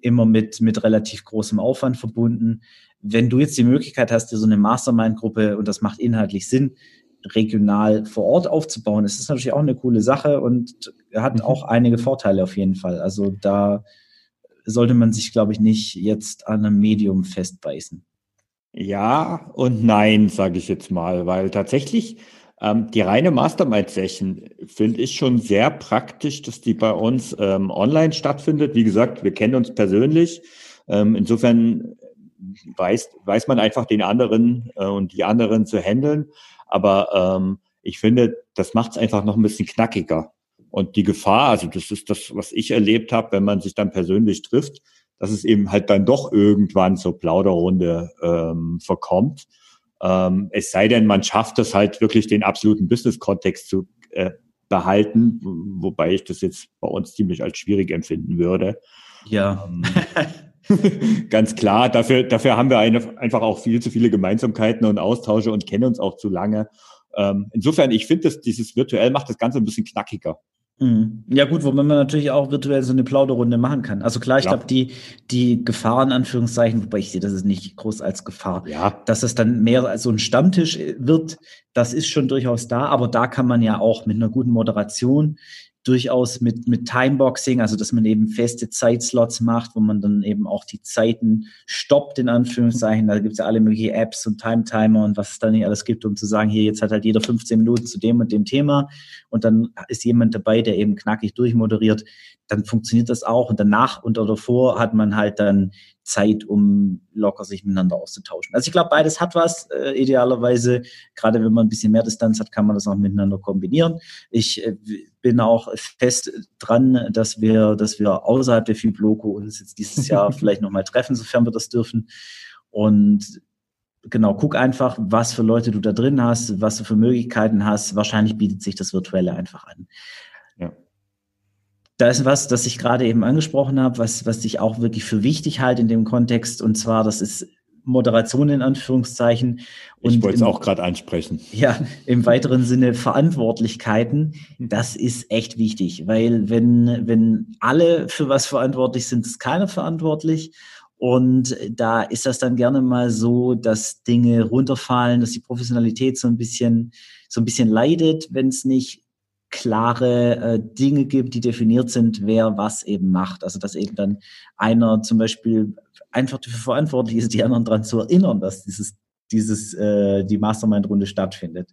immer mit, mit relativ großem Aufwand verbunden. Wenn du jetzt die Möglichkeit hast, dir so eine Mastermind-Gruppe und das macht inhaltlich Sinn, regional vor Ort aufzubauen. Es ist natürlich auch eine coole Sache und hat mhm. auch einige Vorteile auf jeden Fall. Also da sollte man sich, glaube ich, nicht jetzt an einem Medium festbeißen. Ja und nein, sage ich jetzt mal, weil tatsächlich ähm, die reine Mastermind-Session finde ich schon sehr praktisch, dass die bei uns ähm, online stattfindet. Wie gesagt, wir kennen uns persönlich. Ähm, insofern weiß, weiß man einfach den anderen äh, und die anderen zu handeln. Aber ähm, ich finde, das macht es einfach noch ein bisschen knackiger. Und die Gefahr, also das ist das, was ich erlebt habe, wenn man sich dann persönlich trifft, dass es eben halt dann doch irgendwann zur Plauderrunde ähm, verkommt. Ähm, es sei denn, man schafft es halt wirklich, den absoluten Business-Kontext zu, äh, behalten, wobei ich das jetzt bei uns ziemlich als schwierig empfinden würde. Ja. Ähm, ganz klar, dafür, dafür haben wir eine, einfach auch viel zu viele Gemeinsamkeiten und Austausche und kennen uns auch zu lange. Ähm, insofern, ich finde, dass dieses virtuell macht das Ganze ein bisschen knackiger. Mhm. Ja gut, wobei man natürlich auch virtuell so eine Plauderrunde machen kann. Also klar, ich ja. glaube, die, die Gefahr in Anführungszeichen, wobei ich sehe das ist nicht groß als Gefahr, ja. dass es dann mehr als so ein Stammtisch wird, das ist schon durchaus da, aber da kann man ja auch mit einer guten Moderation durchaus mit, mit Timeboxing, also dass man eben feste Zeitslots macht, wo man dann eben auch die Zeiten stoppt, in Anführungszeichen. Da gibt es ja alle möglichen Apps und Time-Timer und was es da nicht alles gibt, um zu sagen, hier, jetzt hat halt jeder 15 Minuten zu dem und dem Thema und dann ist jemand dabei, der eben knackig durchmoderiert. Dann funktioniert das auch und danach und davor hat man halt dann Zeit, um locker sich miteinander auszutauschen. Also ich glaube, beides hat was. Äh, idealerweise, gerade wenn man ein bisschen mehr Distanz hat, kann man das auch miteinander kombinieren. Ich äh, bin auch fest dran, dass wir, dass wir außerhalb der Fibloco uns jetzt dieses Jahr vielleicht nochmal treffen, sofern wir das dürfen. Und genau, guck einfach, was für Leute du da drin hast, was du für Möglichkeiten hast. Wahrscheinlich bietet sich das Virtuelle einfach an. Ja. Da ist was, das ich gerade eben angesprochen habe, was, was ich auch wirklich für wichtig halte in dem Kontext. Und zwar, das ist Moderation in Anführungszeichen. Und ich wollte es auch gerade ansprechen. Ja, im weiteren Sinne Verantwortlichkeiten. Das ist echt wichtig, weil wenn, wenn alle für was verantwortlich sind, ist keiner verantwortlich. Und da ist das dann gerne mal so, dass Dinge runterfallen, dass die Professionalität so ein bisschen, so ein bisschen leidet, wenn es nicht klare äh, Dinge gibt, die definiert sind, wer was eben macht. Also dass eben dann einer zum Beispiel einfach dafür verantwortlich ist, die anderen daran zu erinnern, dass dieses dieses äh, die Mastermind-Runde stattfindet.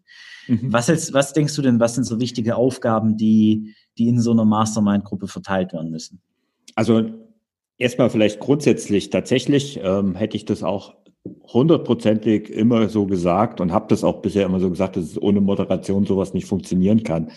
Mhm. Was, jetzt, was denkst du denn, was sind so wichtige Aufgaben, die, die in so einer Mastermind-Gruppe verteilt werden müssen? Also erstmal vielleicht grundsätzlich, tatsächlich ähm, hätte ich das auch hundertprozentig immer so gesagt und habe das auch bisher immer so gesagt, dass es ohne Moderation sowas nicht funktionieren kann.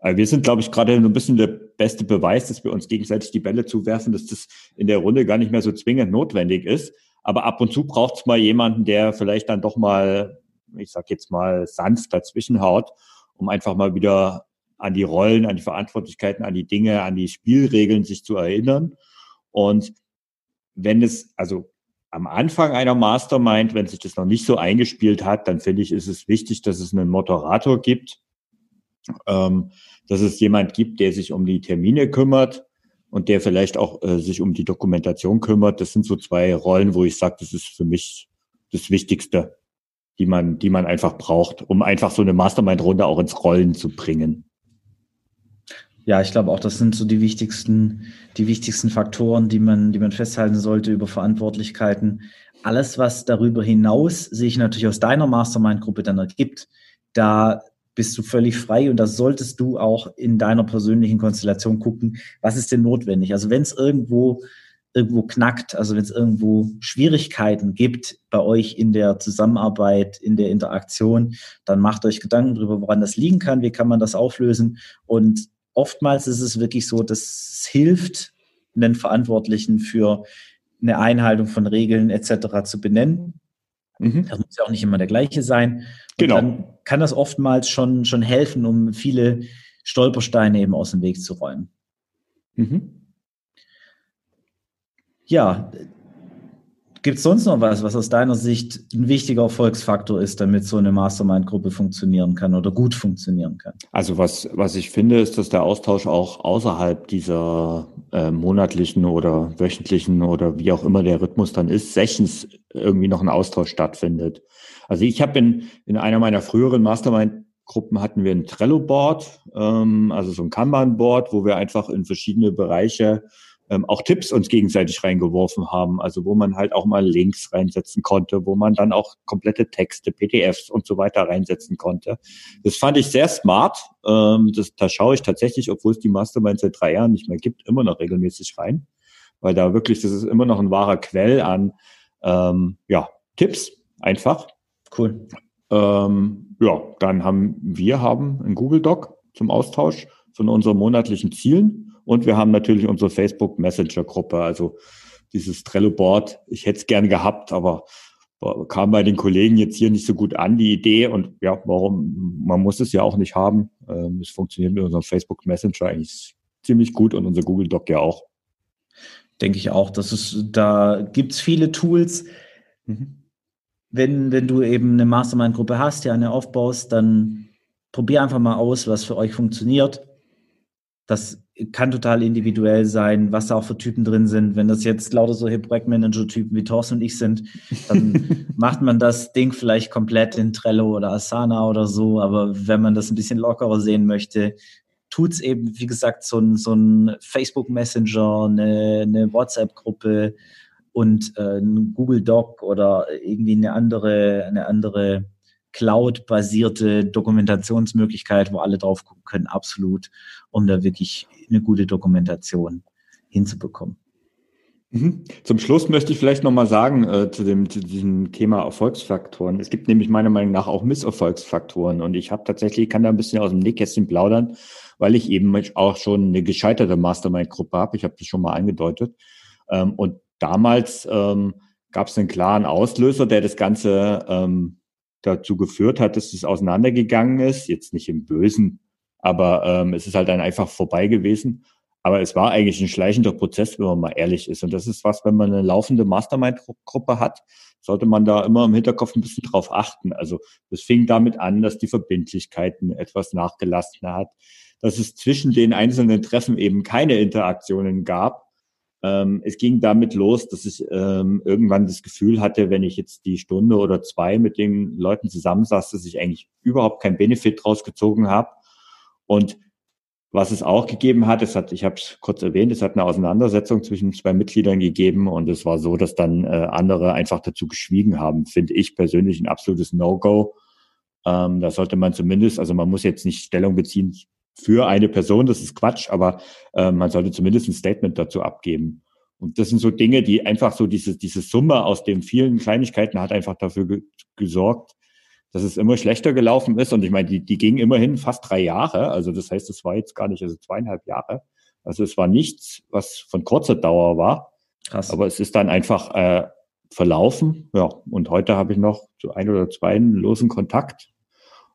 Äh, wir sind, glaube ich, gerade ein bisschen der beste Beweis, dass wir uns gegenseitig die Bälle zuwerfen, dass das in der Runde gar nicht mehr so zwingend notwendig ist. Aber ab und zu braucht es mal jemanden, der vielleicht dann doch mal, ich sag jetzt mal, sanft dazwischen haut, um einfach mal wieder an die Rollen, an die Verantwortlichkeiten, an die Dinge, an die Spielregeln sich zu erinnern. Und wenn es, also am Anfang einer Mastermind, wenn sich das noch nicht so eingespielt hat, dann finde ich, ist es wichtig, dass es einen Moderator gibt, ähm, dass es jemand gibt, der sich um die Termine kümmert und der vielleicht auch äh, sich um die Dokumentation kümmert. Das sind so zwei Rollen, wo ich sage, das ist für mich das Wichtigste, die man, die man einfach braucht, um einfach so eine Mastermind-Runde auch ins Rollen zu bringen. Ja, ich glaube auch, das sind so die wichtigsten, die wichtigsten Faktoren, die man, die man festhalten sollte über Verantwortlichkeiten. Alles, was darüber hinaus sich natürlich aus deiner Mastermind-Gruppe dann ergibt, da bist du völlig frei und da solltest du auch in deiner persönlichen Konstellation gucken, was ist denn notwendig. Also wenn es irgendwo irgendwo knackt, also wenn es irgendwo Schwierigkeiten gibt bei euch in der Zusammenarbeit, in der Interaktion, dann macht euch Gedanken darüber, woran das liegen kann, wie kann man das auflösen. Und oftmals ist es wirklich so, dass es hilft, einen Verantwortlichen für eine Einhaltung von Regeln etc. zu benennen. Mhm. Das muss ja auch nicht immer der gleiche sein. Genau. dann kann das oftmals schon, schon helfen, um viele Stolpersteine eben aus dem Weg zu räumen. Mhm. Ja, Gibt es sonst noch was, was aus deiner Sicht ein wichtiger Erfolgsfaktor ist, damit so eine Mastermind-Gruppe funktionieren kann oder gut funktionieren kann? Also was, was ich finde, ist, dass der Austausch auch außerhalb dieser äh, monatlichen oder wöchentlichen oder wie auch immer der Rhythmus dann ist, Sessions irgendwie noch ein Austausch stattfindet. Also ich habe in, in einer meiner früheren Mastermind-Gruppen hatten wir ein Trello-Board, ähm, also so ein Kanban-Board, wo wir einfach in verschiedene Bereiche ähm, auch Tipps uns gegenseitig reingeworfen haben, also wo man halt auch mal Links reinsetzen konnte, wo man dann auch komplette Texte, PDFs und so weiter reinsetzen konnte. Das fand ich sehr smart. Ähm, das, da schaue ich tatsächlich, obwohl es die Mastermind seit drei Jahren nicht mehr gibt, immer noch regelmäßig rein, weil da wirklich, das ist immer noch ein wahrer Quell an ähm, ja, Tipps, einfach. Cool. Ähm, ja, dann haben wir haben einen Google Doc zum Austausch von unseren monatlichen Zielen und wir haben natürlich unsere Facebook Messenger Gruppe, also dieses Trello Board. Ich hätte es gern gehabt, aber kam bei den Kollegen jetzt hier nicht so gut an, die Idee. Und ja, warum? Man muss es ja auch nicht haben. Ähm, es funktioniert mit unserem Facebook Messenger eigentlich ziemlich gut und unser Google Doc ja auch. Denke ich auch. Das ist, da gibt's viele Tools. Mhm. Wenn, wenn du eben eine Mastermind-Gruppe hast, ja eine aufbaust, dann probier einfach mal aus, was für euch funktioniert. Das kann total individuell sein, was da auch für Typen drin sind. Wenn das jetzt lauter solche Projektmanager-Typen wie Thorsten und ich sind, dann macht man das Ding vielleicht komplett in Trello oder Asana oder so. Aber wenn man das ein bisschen lockerer sehen möchte, tut's eben, wie gesagt, so ein, so ein Facebook Messenger, eine, eine WhatsApp-Gruppe und äh, ein Google Doc oder irgendwie eine andere, eine andere Cloud-basierte Dokumentationsmöglichkeit, wo alle drauf gucken können, absolut, um da wirklich eine gute Dokumentation hinzubekommen. Mhm. Zum Schluss möchte ich vielleicht nochmal sagen äh, zu, dem, zu diesem Thema Erfolgsfaktoren. Es gibt nämlich meiner Meinung nach auch Misserfolgsfaktoren und ich habe tatsächlich, kann da ein bisschen aus dem Nähkästchen plaudern, weil ich eben auch schon eine gescheiterte Mastermind-Gruppe habe. Ich habe das schon mal angedeutet. Ähm, und damals ähm, gab es einen klaren Auslöser, der das Ganze ähm, dazu geführt hat, dass es auseinandergegangen ist. Jetzt nicht im Bösen, aber ähm, es ist halt dann einfach vorbei gewesen. Aber es war eigentlich ein schleichender Prozess, wenn man mal ehrlich ist. Und das ist was, wenn man eine laufende Mastermind-Gruppe hat, sollte man da immer im Hinterkopf ein bisschen drauf achten. Also es fing damit an, dass die Verbindlichkeiten etwas nachgelassen hat, dass es zwischen den einzelnen Treffen eben keine Interaktionen gab ähm, es ging damit los, dass ich ähm, irgendwann das Gefühl hatte, wenn ich jetzt die Stunde oder zwei mit den Leuten zusammensaß, dass ich eigentlich überhaupt keinen Benefit draus gezogen habe. Und was es auch gegeben hat, es hat, ich habe es kurz erwähnt, es hat eine Auseinandersetzung zwischen zwei Mitgliedern gegeben und es war so, dass dann äh, andere einfach dazu geschwiegen haben. Finde ich persönlich ein absolutes No-Go. Ähm, da sollte man zumindest, also man muss jetzt nicht Stellung beziehen für eine Person, das ist Quatsch, aber äh, man sollte zumindest ein Statement dazu abgeben. Und das sind so Dinge, die einfach so diese, diese Summe aus den vielen Kleinigkeiten hat einfach dafür ge gesorgt, dass es immer schlechter gelaufen ist. Und ich meine, die, die ging immerhin fast drei Jahre. Also das heißt, es war jetzt gar nicht, also zweieinhalb Jahre. Also es war nichts, was von kurzer Dauer war. Krass. Aber es ist dann einfach äh, verlaufen. Ja, und heute habe ich noch zu ein oder zwei losen Kontakt.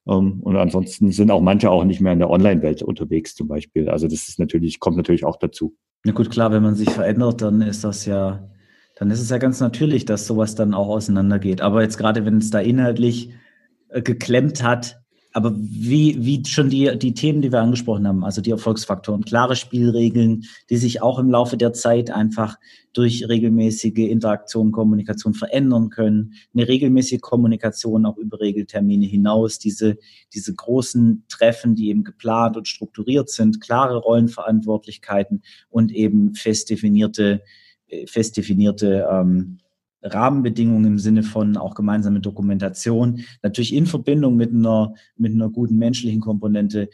Ähm, und ansonsten sind auch manche auch nicht mehr in der Online-Welt unterwegs zum Beispiel. Also das ist natürlich, kommt natürlich auch dazu. Na gut, klar, wenn man sich verändert, dann ist das ja, dann ist es ja ganz natürlich, dass sowas dann auch auseinandergeht. Aber jetzt gerade, wenn es da inhaltlich äh, geklemmt hat, aber wie, wie schon die, die Themen, die wir angesprochen haben, also die Erfolgsfaktoren, klare Spielregeln, die sich auch im Laufe der Zeit einfach durch regelmäßige Interaktion, Kommunikation verändern können, eine regelmäßige Kommunikation auch über Regeltermine hinaus, diese, diese großen Treffen, die eben geplant und strukturiert sind, klare Rollenverantwortlichkeiten und eben fest definierte, äh, fest definierte ähm, Rahmenbedingungen im Sinne von auch gemeinsame Dokumentation, natürlich in Verbindung mit einer, mit einer guten menschlichen Komponente,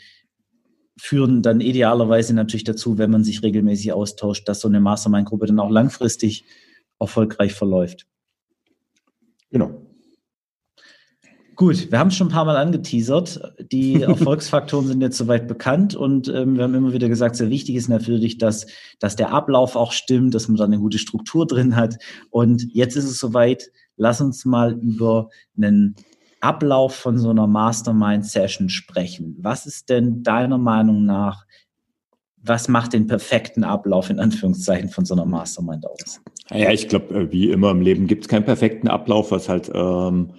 führen dann idealerweise natürlich dazu, wenn man sich regelmäßig austauscht, dass so eine Mastermind-Gruppe dann auch langfristig erfolgreich verläuft. Genau. Gut, wir haben es schon ein paar Mal angeteasert. Die Erfolgsfaktoren sind jetzt soweit bekannt und ähm, wir haben immer wieder gesagt, sehr wichtig ist natürlich, dass, dass der Ablauf auch stimmt, dass man da eine gute Struktur drin hat. Und jetzt ist es soweit. Lass uns mal über einen Ablauf von so einer Mastermind-Session sprechen. Was ist denn deiner Meinung nach, was macht den perfekten Ablauf in Anführungszeichen von so einer Mastermind aus? Ja, ich glaube, äh, wie immer im Leben gibt es keinen perfekten Ablauf, was halt ähm,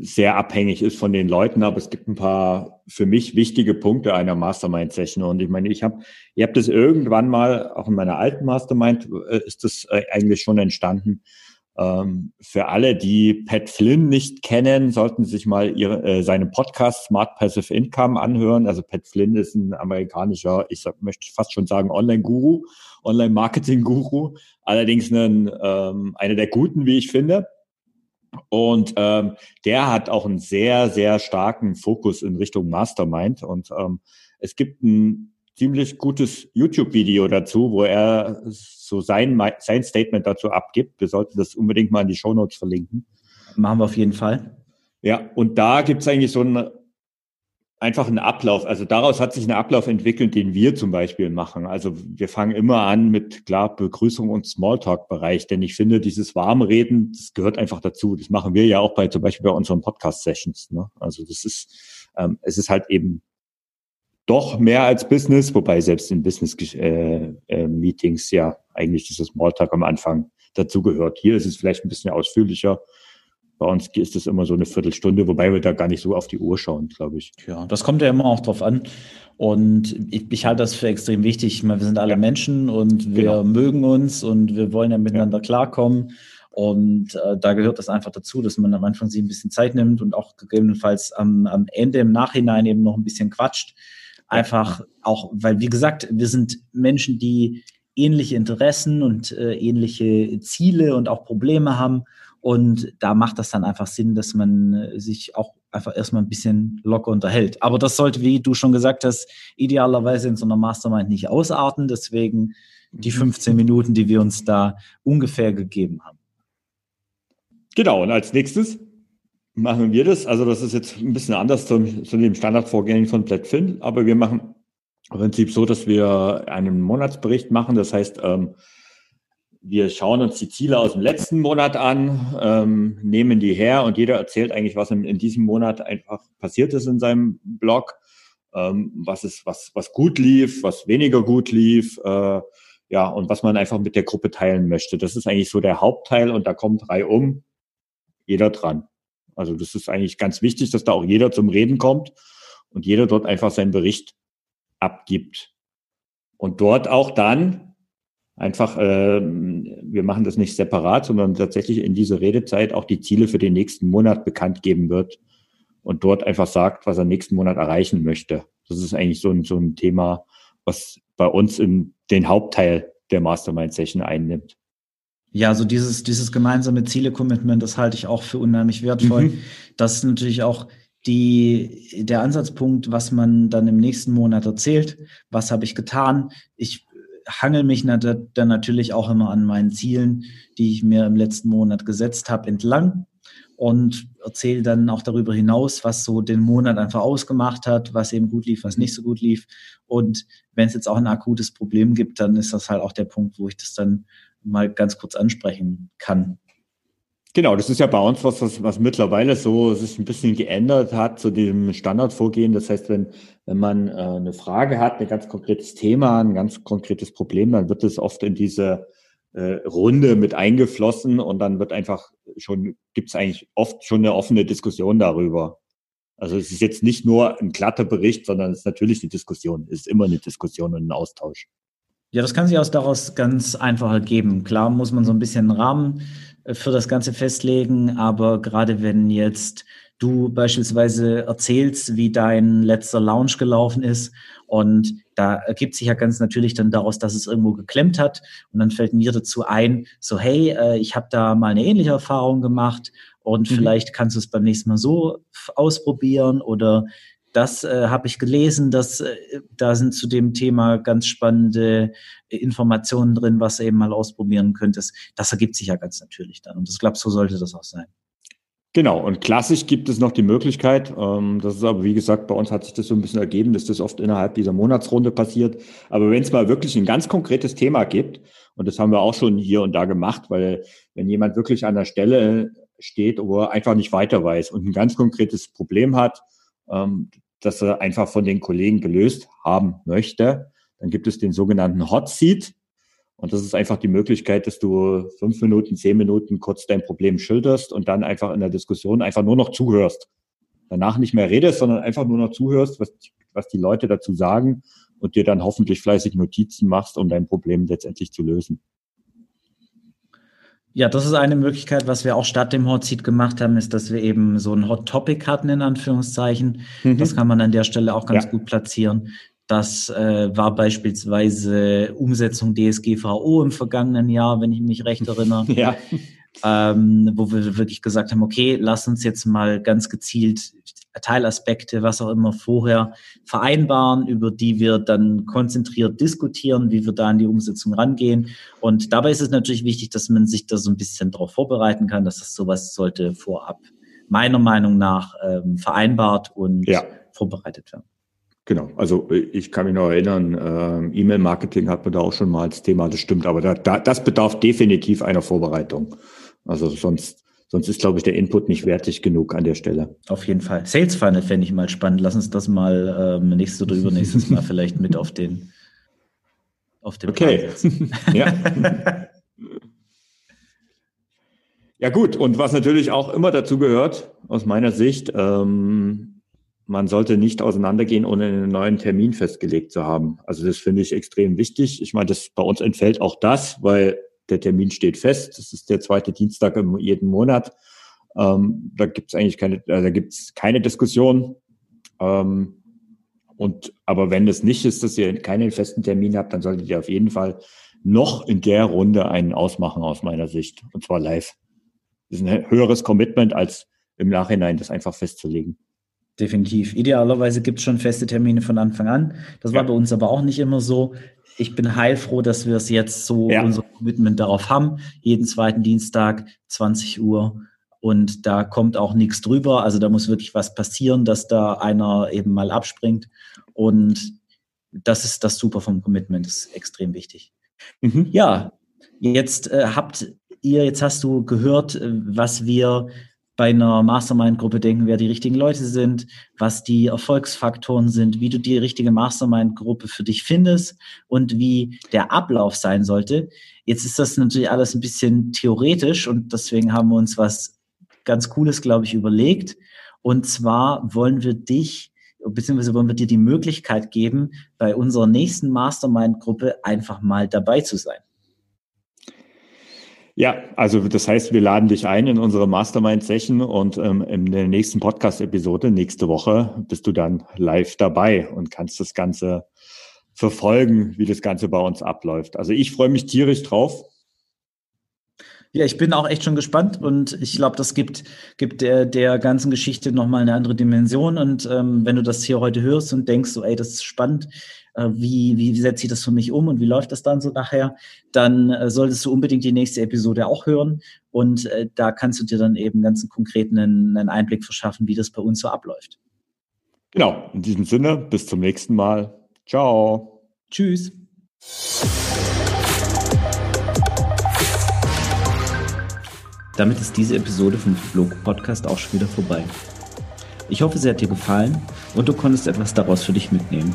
sehr abhängig ist von den Leuten, aber es gibt ein paar für mich wichtige Punkte einer Mastermind-Session. Und ich meine, ich habe, ihr habt das irgendwann mal, auch in meiner alten Mastermind äh, ist das äh, eigentlich schon entstanden. Ähm, für alle, die Pat Flynn nicht kennen, sollten sich mal ihre, äh, seinen Podcast Smart Passive Income anhören. Also Pat Flynn ist ein amerikanischer, ich möchte fast schon sagen, Online-Guru, Online-Marketing-Guru. Allerdings ein, ähm, einer der guten, wie ich finde. Und ähm, der hat auch einen sehr, sehr starken Fokus in Richtung Mastermind. Und ähm, es gibt ein ziemlich gutes YouTube-Video dazu, wo er so sein, sein Statement dazu abgibt. Wir sollten das unbedingt mal in die Show Notes verlinken. Machen wir auf jeden Fall. Ja, und da gibt es eigentlich so ein einfach ein Ablauf. Also daraus hat sich ein Ablauf entwickelt, den wir zum Beispiel machen. Also wir fangen immer an mit klar Begrüßung und Smalltalk-Bereich, denn ich finde, dieses Warmreden, das gehört einfach dazu. Das machen wir ja auch bei zum Beispiel bei unseren Podcast-Sessions. Ne? Also das ist, ähm, es ist halt eben doch mehr als Business, wobei selbst in Business-Meetings äh, äh, ja eigentlich dieses Smalltalk am Anfang dazu gehört. Hier ist es vielleicht ein bisschen ausführlicher, bei uns ist es immer so eine Viertelstunde, wobei wir da gar nicht so auf die Uhr schauen, glaube ich. Ja, das kommt ja immer auch drauf an. Und ich, ich halte das für extrem wichtig. Meine, wir sind alle ja. Menschen und wir genau. mögen uns und wir wollen ja miteinander ja. klarkommen. Und äh, da gehört das einfach dazu, dass man am Anfang sich ein bisschen Zeit nimmt und auch gegebenenfalls am, am Ende im Nachhinein eben noch ein bisschen quatscht. Einfach auch, weil wie gesagt, wir sind Menschen, die ähnliche Interessen und äh, ähnliche Ziele und auch Probleme haben. Und da macht das dann einfach Sinn, dass man äh, sich auch einfach erstmal ein bisschen locker unterhält. Aber das sollte, wie du schon gesagt hast, idealerweise in so einer Mastermind nicht ausarten. Deswegen die 15 mhm. Minuten, die wir uns da ungefähr gegeben haben. Genau, und als nächstes machen wir das. Also das ist jetzt ein bisschen anders zu, zu dem Standardvorgehen von Platfin, aber wir machen im Prinzip so, dass wir einen Monatsbericht machen. Das heißt, ähm, wir schauen uns die Ziele aus dem letzten Monat an, ähm, nehmen die her und jeder erzählt eigentlich, was in, in diesem Monat einfach passiert ist in seinem Blog, ähm, was ist, was, was gut lief, was weniger gut lief, äh, ja, und was man einfach mit der Gruppe teilen möchte. Das ist eigentlich so der Hauptteil und da kommen drei um, jeder dran. Also das ist eigentlich ganz wichtig, dass da auch jeder zum Reden kommt und jeder dort einfach seinen Bericht abgibt. Und dort auch dann einfach, äh, wir machen das nicht separat, sondern tatsächlich in dieser Redezeit auch die Ziele für den nächsten Monat bekannt geben wird und dort einfach sagt, was er nächsten Monat erreichen möchte. Das ist eigentlich so ein, so ein Thema, was bei uns in den Hauptteil der Mastermind-Session einnimmt. Ja, so dieses, dieses gemeinsame Ziele-Commitment, das halte ich auch für unheimlich wertvoll. Mhm. Das ist natürlich auch die, der Ansatzpunkt, was man dann im nächsten Monat erzählt. Was habe ich getan? Ich hangel mich dann natürlich auch immer an meinen Zielen, die ich mir im letzten Monat gesetzt habe, entlang und erzähle dann auch darüber hinaus, was so den Monat einfach ausgemacht hat, was eben gut lief, was nicht so gut lief. Und wenn es jetzt auch ein akutes Problem gibt, dann ist das halt auch der Punkt, wo ich das dann mal ganz kurz ansprechen kann. Genau, das ist ja bei uns was, was, was mittlerweile so sich ein bisschen geändert hat zu dem Standardvorgehen. Das heißt, wenn, wenn man äh, eine Frage hat, ein ganz konkretes Thema, ein ganz konkretes Problem, dann wird es oft in diese äh, Runde mit eingeflossen und dann wird einfach schon, gibt es eigentlich oft schon eine offene Diskussion darüber. Also es ist jetzt nicht nur ein glatter Bericht, sondern es ist natürlich eine Diskussion. Es ist immer eine Diskussion und ein Austausch. Ja, das kann sich aus daraus ganz einfach ergeben. Klar muss man so ein bisschen einen Rahmen für das Ganze festlegen, aber gerade wenn jetzt du beispielsweise erzählst, wie dein letzter Lounge gelaufen ist und da ergibt sich ja ganz natürlich dann daraus, dass es irgendwo geklemmt hat und dann fällt mir dazu ein, so hey, äh, ich habe da mal eine ähnliche Erfahrung gemacht und mhm. vielleicht kannst du es beim nächsten Mal so ausprobieren oder das äh, habe ich gelesen, dass äh, da sind zu dem Thema ganz spannende äh, Informationen drin, was du eben mal ausprobieren könntest. Das ergibt sich ja ganz natürlich dann. Und ich glaube, so sollte das auch sein. Genau, und klassisch gibt es noch die Möglichkeit, ähm, das ist aber wie gesagt, bei uns hat sich das so ein bisschen ergeben, dass das oft innerhalb dieser Monatsrunde passiert. Aber wenn es mal wirklich ein ganz konkretes Thema gibt, und das haben wir auch schon hier und da gemacht, weil wenn jemand wirklich an der Stelle steht, wo er einfach nicht weiter weiß und ein ganz konkretes Problem hat, ähm, das er einfach von den Kollegen gelöst haben möchte. Dann gibt es den sogenannten Hot Seat. Und das ist einfach die Möglichkeit, dass du fünf Minuten, zehn Minuten kurz dein Problem schilderst und dann einfach in der Diskussion einfach nur noch zuhörst. Danach nicht mehr redest, sondern einfach nur noch zuhörst, was, was die Leute dazu sagen und dir dann hoffentlich fleißig Notizen machst, um dein Problem letztendlich zu lösen. Ja, das ist eine Möglichkeit, was wir auch statt dem Hot Seat gemacht haben, ist, dass wir eben so ein Hot Topic hatten, in Anführungszeichen. Mhm. Das kann man an der Stelle auch ganz ja. gut platzieren. Das äh, war beispielsweise Umsetzung DSGVO im vergangenen Jahr, wenn ich mich recht erinnere. Ja. Ähm, wo wir wirklich gesagt haben, okay, lass uns jetzt mal ganz gezielt Teilaspekte, was auch immer vorher vereinbaren, über die wir dann konzentriert diskutieren, wie wir da an die Umsetzung rangehen. Und dabei ist es natürlich wichtig, dass man sich da so ein bisschen darauf vorbereiten kann, dass das sowas sollte vorab meiner Meinung nach ähm, vereinbart und ja. vorbereitet werden. Genau, also ich kann mich noch erinnern, äh, E-Mail-Marketing hat man da auch schon mal als Thema, das stimmt, aber da, da, das bedarf definitiv einer Vorbereitung. Also sonst, sonst ist, glaube ich, der Input nicht wertig genug an der Stelle. Auf jeden Fall. Sales Funnel fände ich mal spannend. Lass uns das mal ähm, nächstes oder übernächstes Mal vielleicht mit auf den auf dem Okay. ja. ja gut, und was natürlich auch immer dazu gehört, aus meiner Sicht, ähm, man sollte nicht auseinandergehen, ohne einen neuen Termin festgelegt zu haben. Also das finde ich extrem wichtig. Ich meine, das bei uns entfällt auch das, weil der Termin steht fest. Das ist der zweite Dienstag im jeden Monat. Ähm, da gibt es eigentlich keine, äh, da gibt es keine Diskussion. Ähm, und aber wenn es nicht ist, dass ihr keinen festen Termin habt, dann solltet ihr auf jeden Fall noch in der Runde einen ausmachen aus meiner Sicht. Und zwar live. Das ist ein höheres Commitment, als im Nachhinein das einfach festzulegen. Definitiv. Idealerweise gibt es schon feste Termine von Anfang an. Das war ja. bei uns aber auch nicht immer so. Ich bin heilfroh, dass wir es jetzt so ja. unser Commitment darauf haben. Jeden zweiten Dienstag, 20 Uhr. Und da kommt auch nichts drüber. Also da muss wirklich was passieren, dass da einer eben mal abspringt. Und das ist das Super vom Commitment. Das ist extrem wichtig. Mhm. Ja, jetzt äh, habt ihr, jetzt hast du gehört, äh, was wir bei einer Mastermind-Gruppe denken, wer die richtigen Leute sind, was die Erfolgsfaktoren sind, wie du die richtige Mastermind-Gruppe für dich findest und wie der Ablauf sein sollte. Jetzt ist das natürlich alles ein bisschen theoretisch und deswegen haben wir uns was ganz Cooles, glaube ich, überlegt. Und zwar wollen wir dich beziehungsweise wollen wir dir die Möglichkeit geben, bei unserer nächsten Mastermind-Gruppe einfach mal dabei zu sein. Ja, also das heißt, wir laden dich ein in unsere Mastermind-Session und ähm, in der nächsten Podcast-Episode nächste Woche bist du dann live dabei und kannst das Ganze verfolgen, wie das Ganze bei uns abläuft. Also ich freue mich tierisch drauf. Ja, ich bin auch echt schon gespannt und ich glaube, das gibt, gibt der, der ganzen Geschichte nochmal eine andere Dimension. Und ähm, wenn du das hier heute hörst und denkst, so, ey, das ist spannend, wie, wie, wie setze ich das für mich um und wie läuft das dann so nachher, dann äh, solltest du unbedingt die nächste Episode auch hören. Und äh, da kannst du dir dann eben ganz konkret einen, einen Einblick verschaffen, wie das bei uns so abläuft. Genau, in diesem Sinne, bis zum nächsten Mal. Ciao. Tschüss. Damit ist diese Episode vom Blog Podcast auch schon wieder vorbei. Ich hoffe, sie hat dir gefallen und du konntest etwas daraus für dich mitnehmen.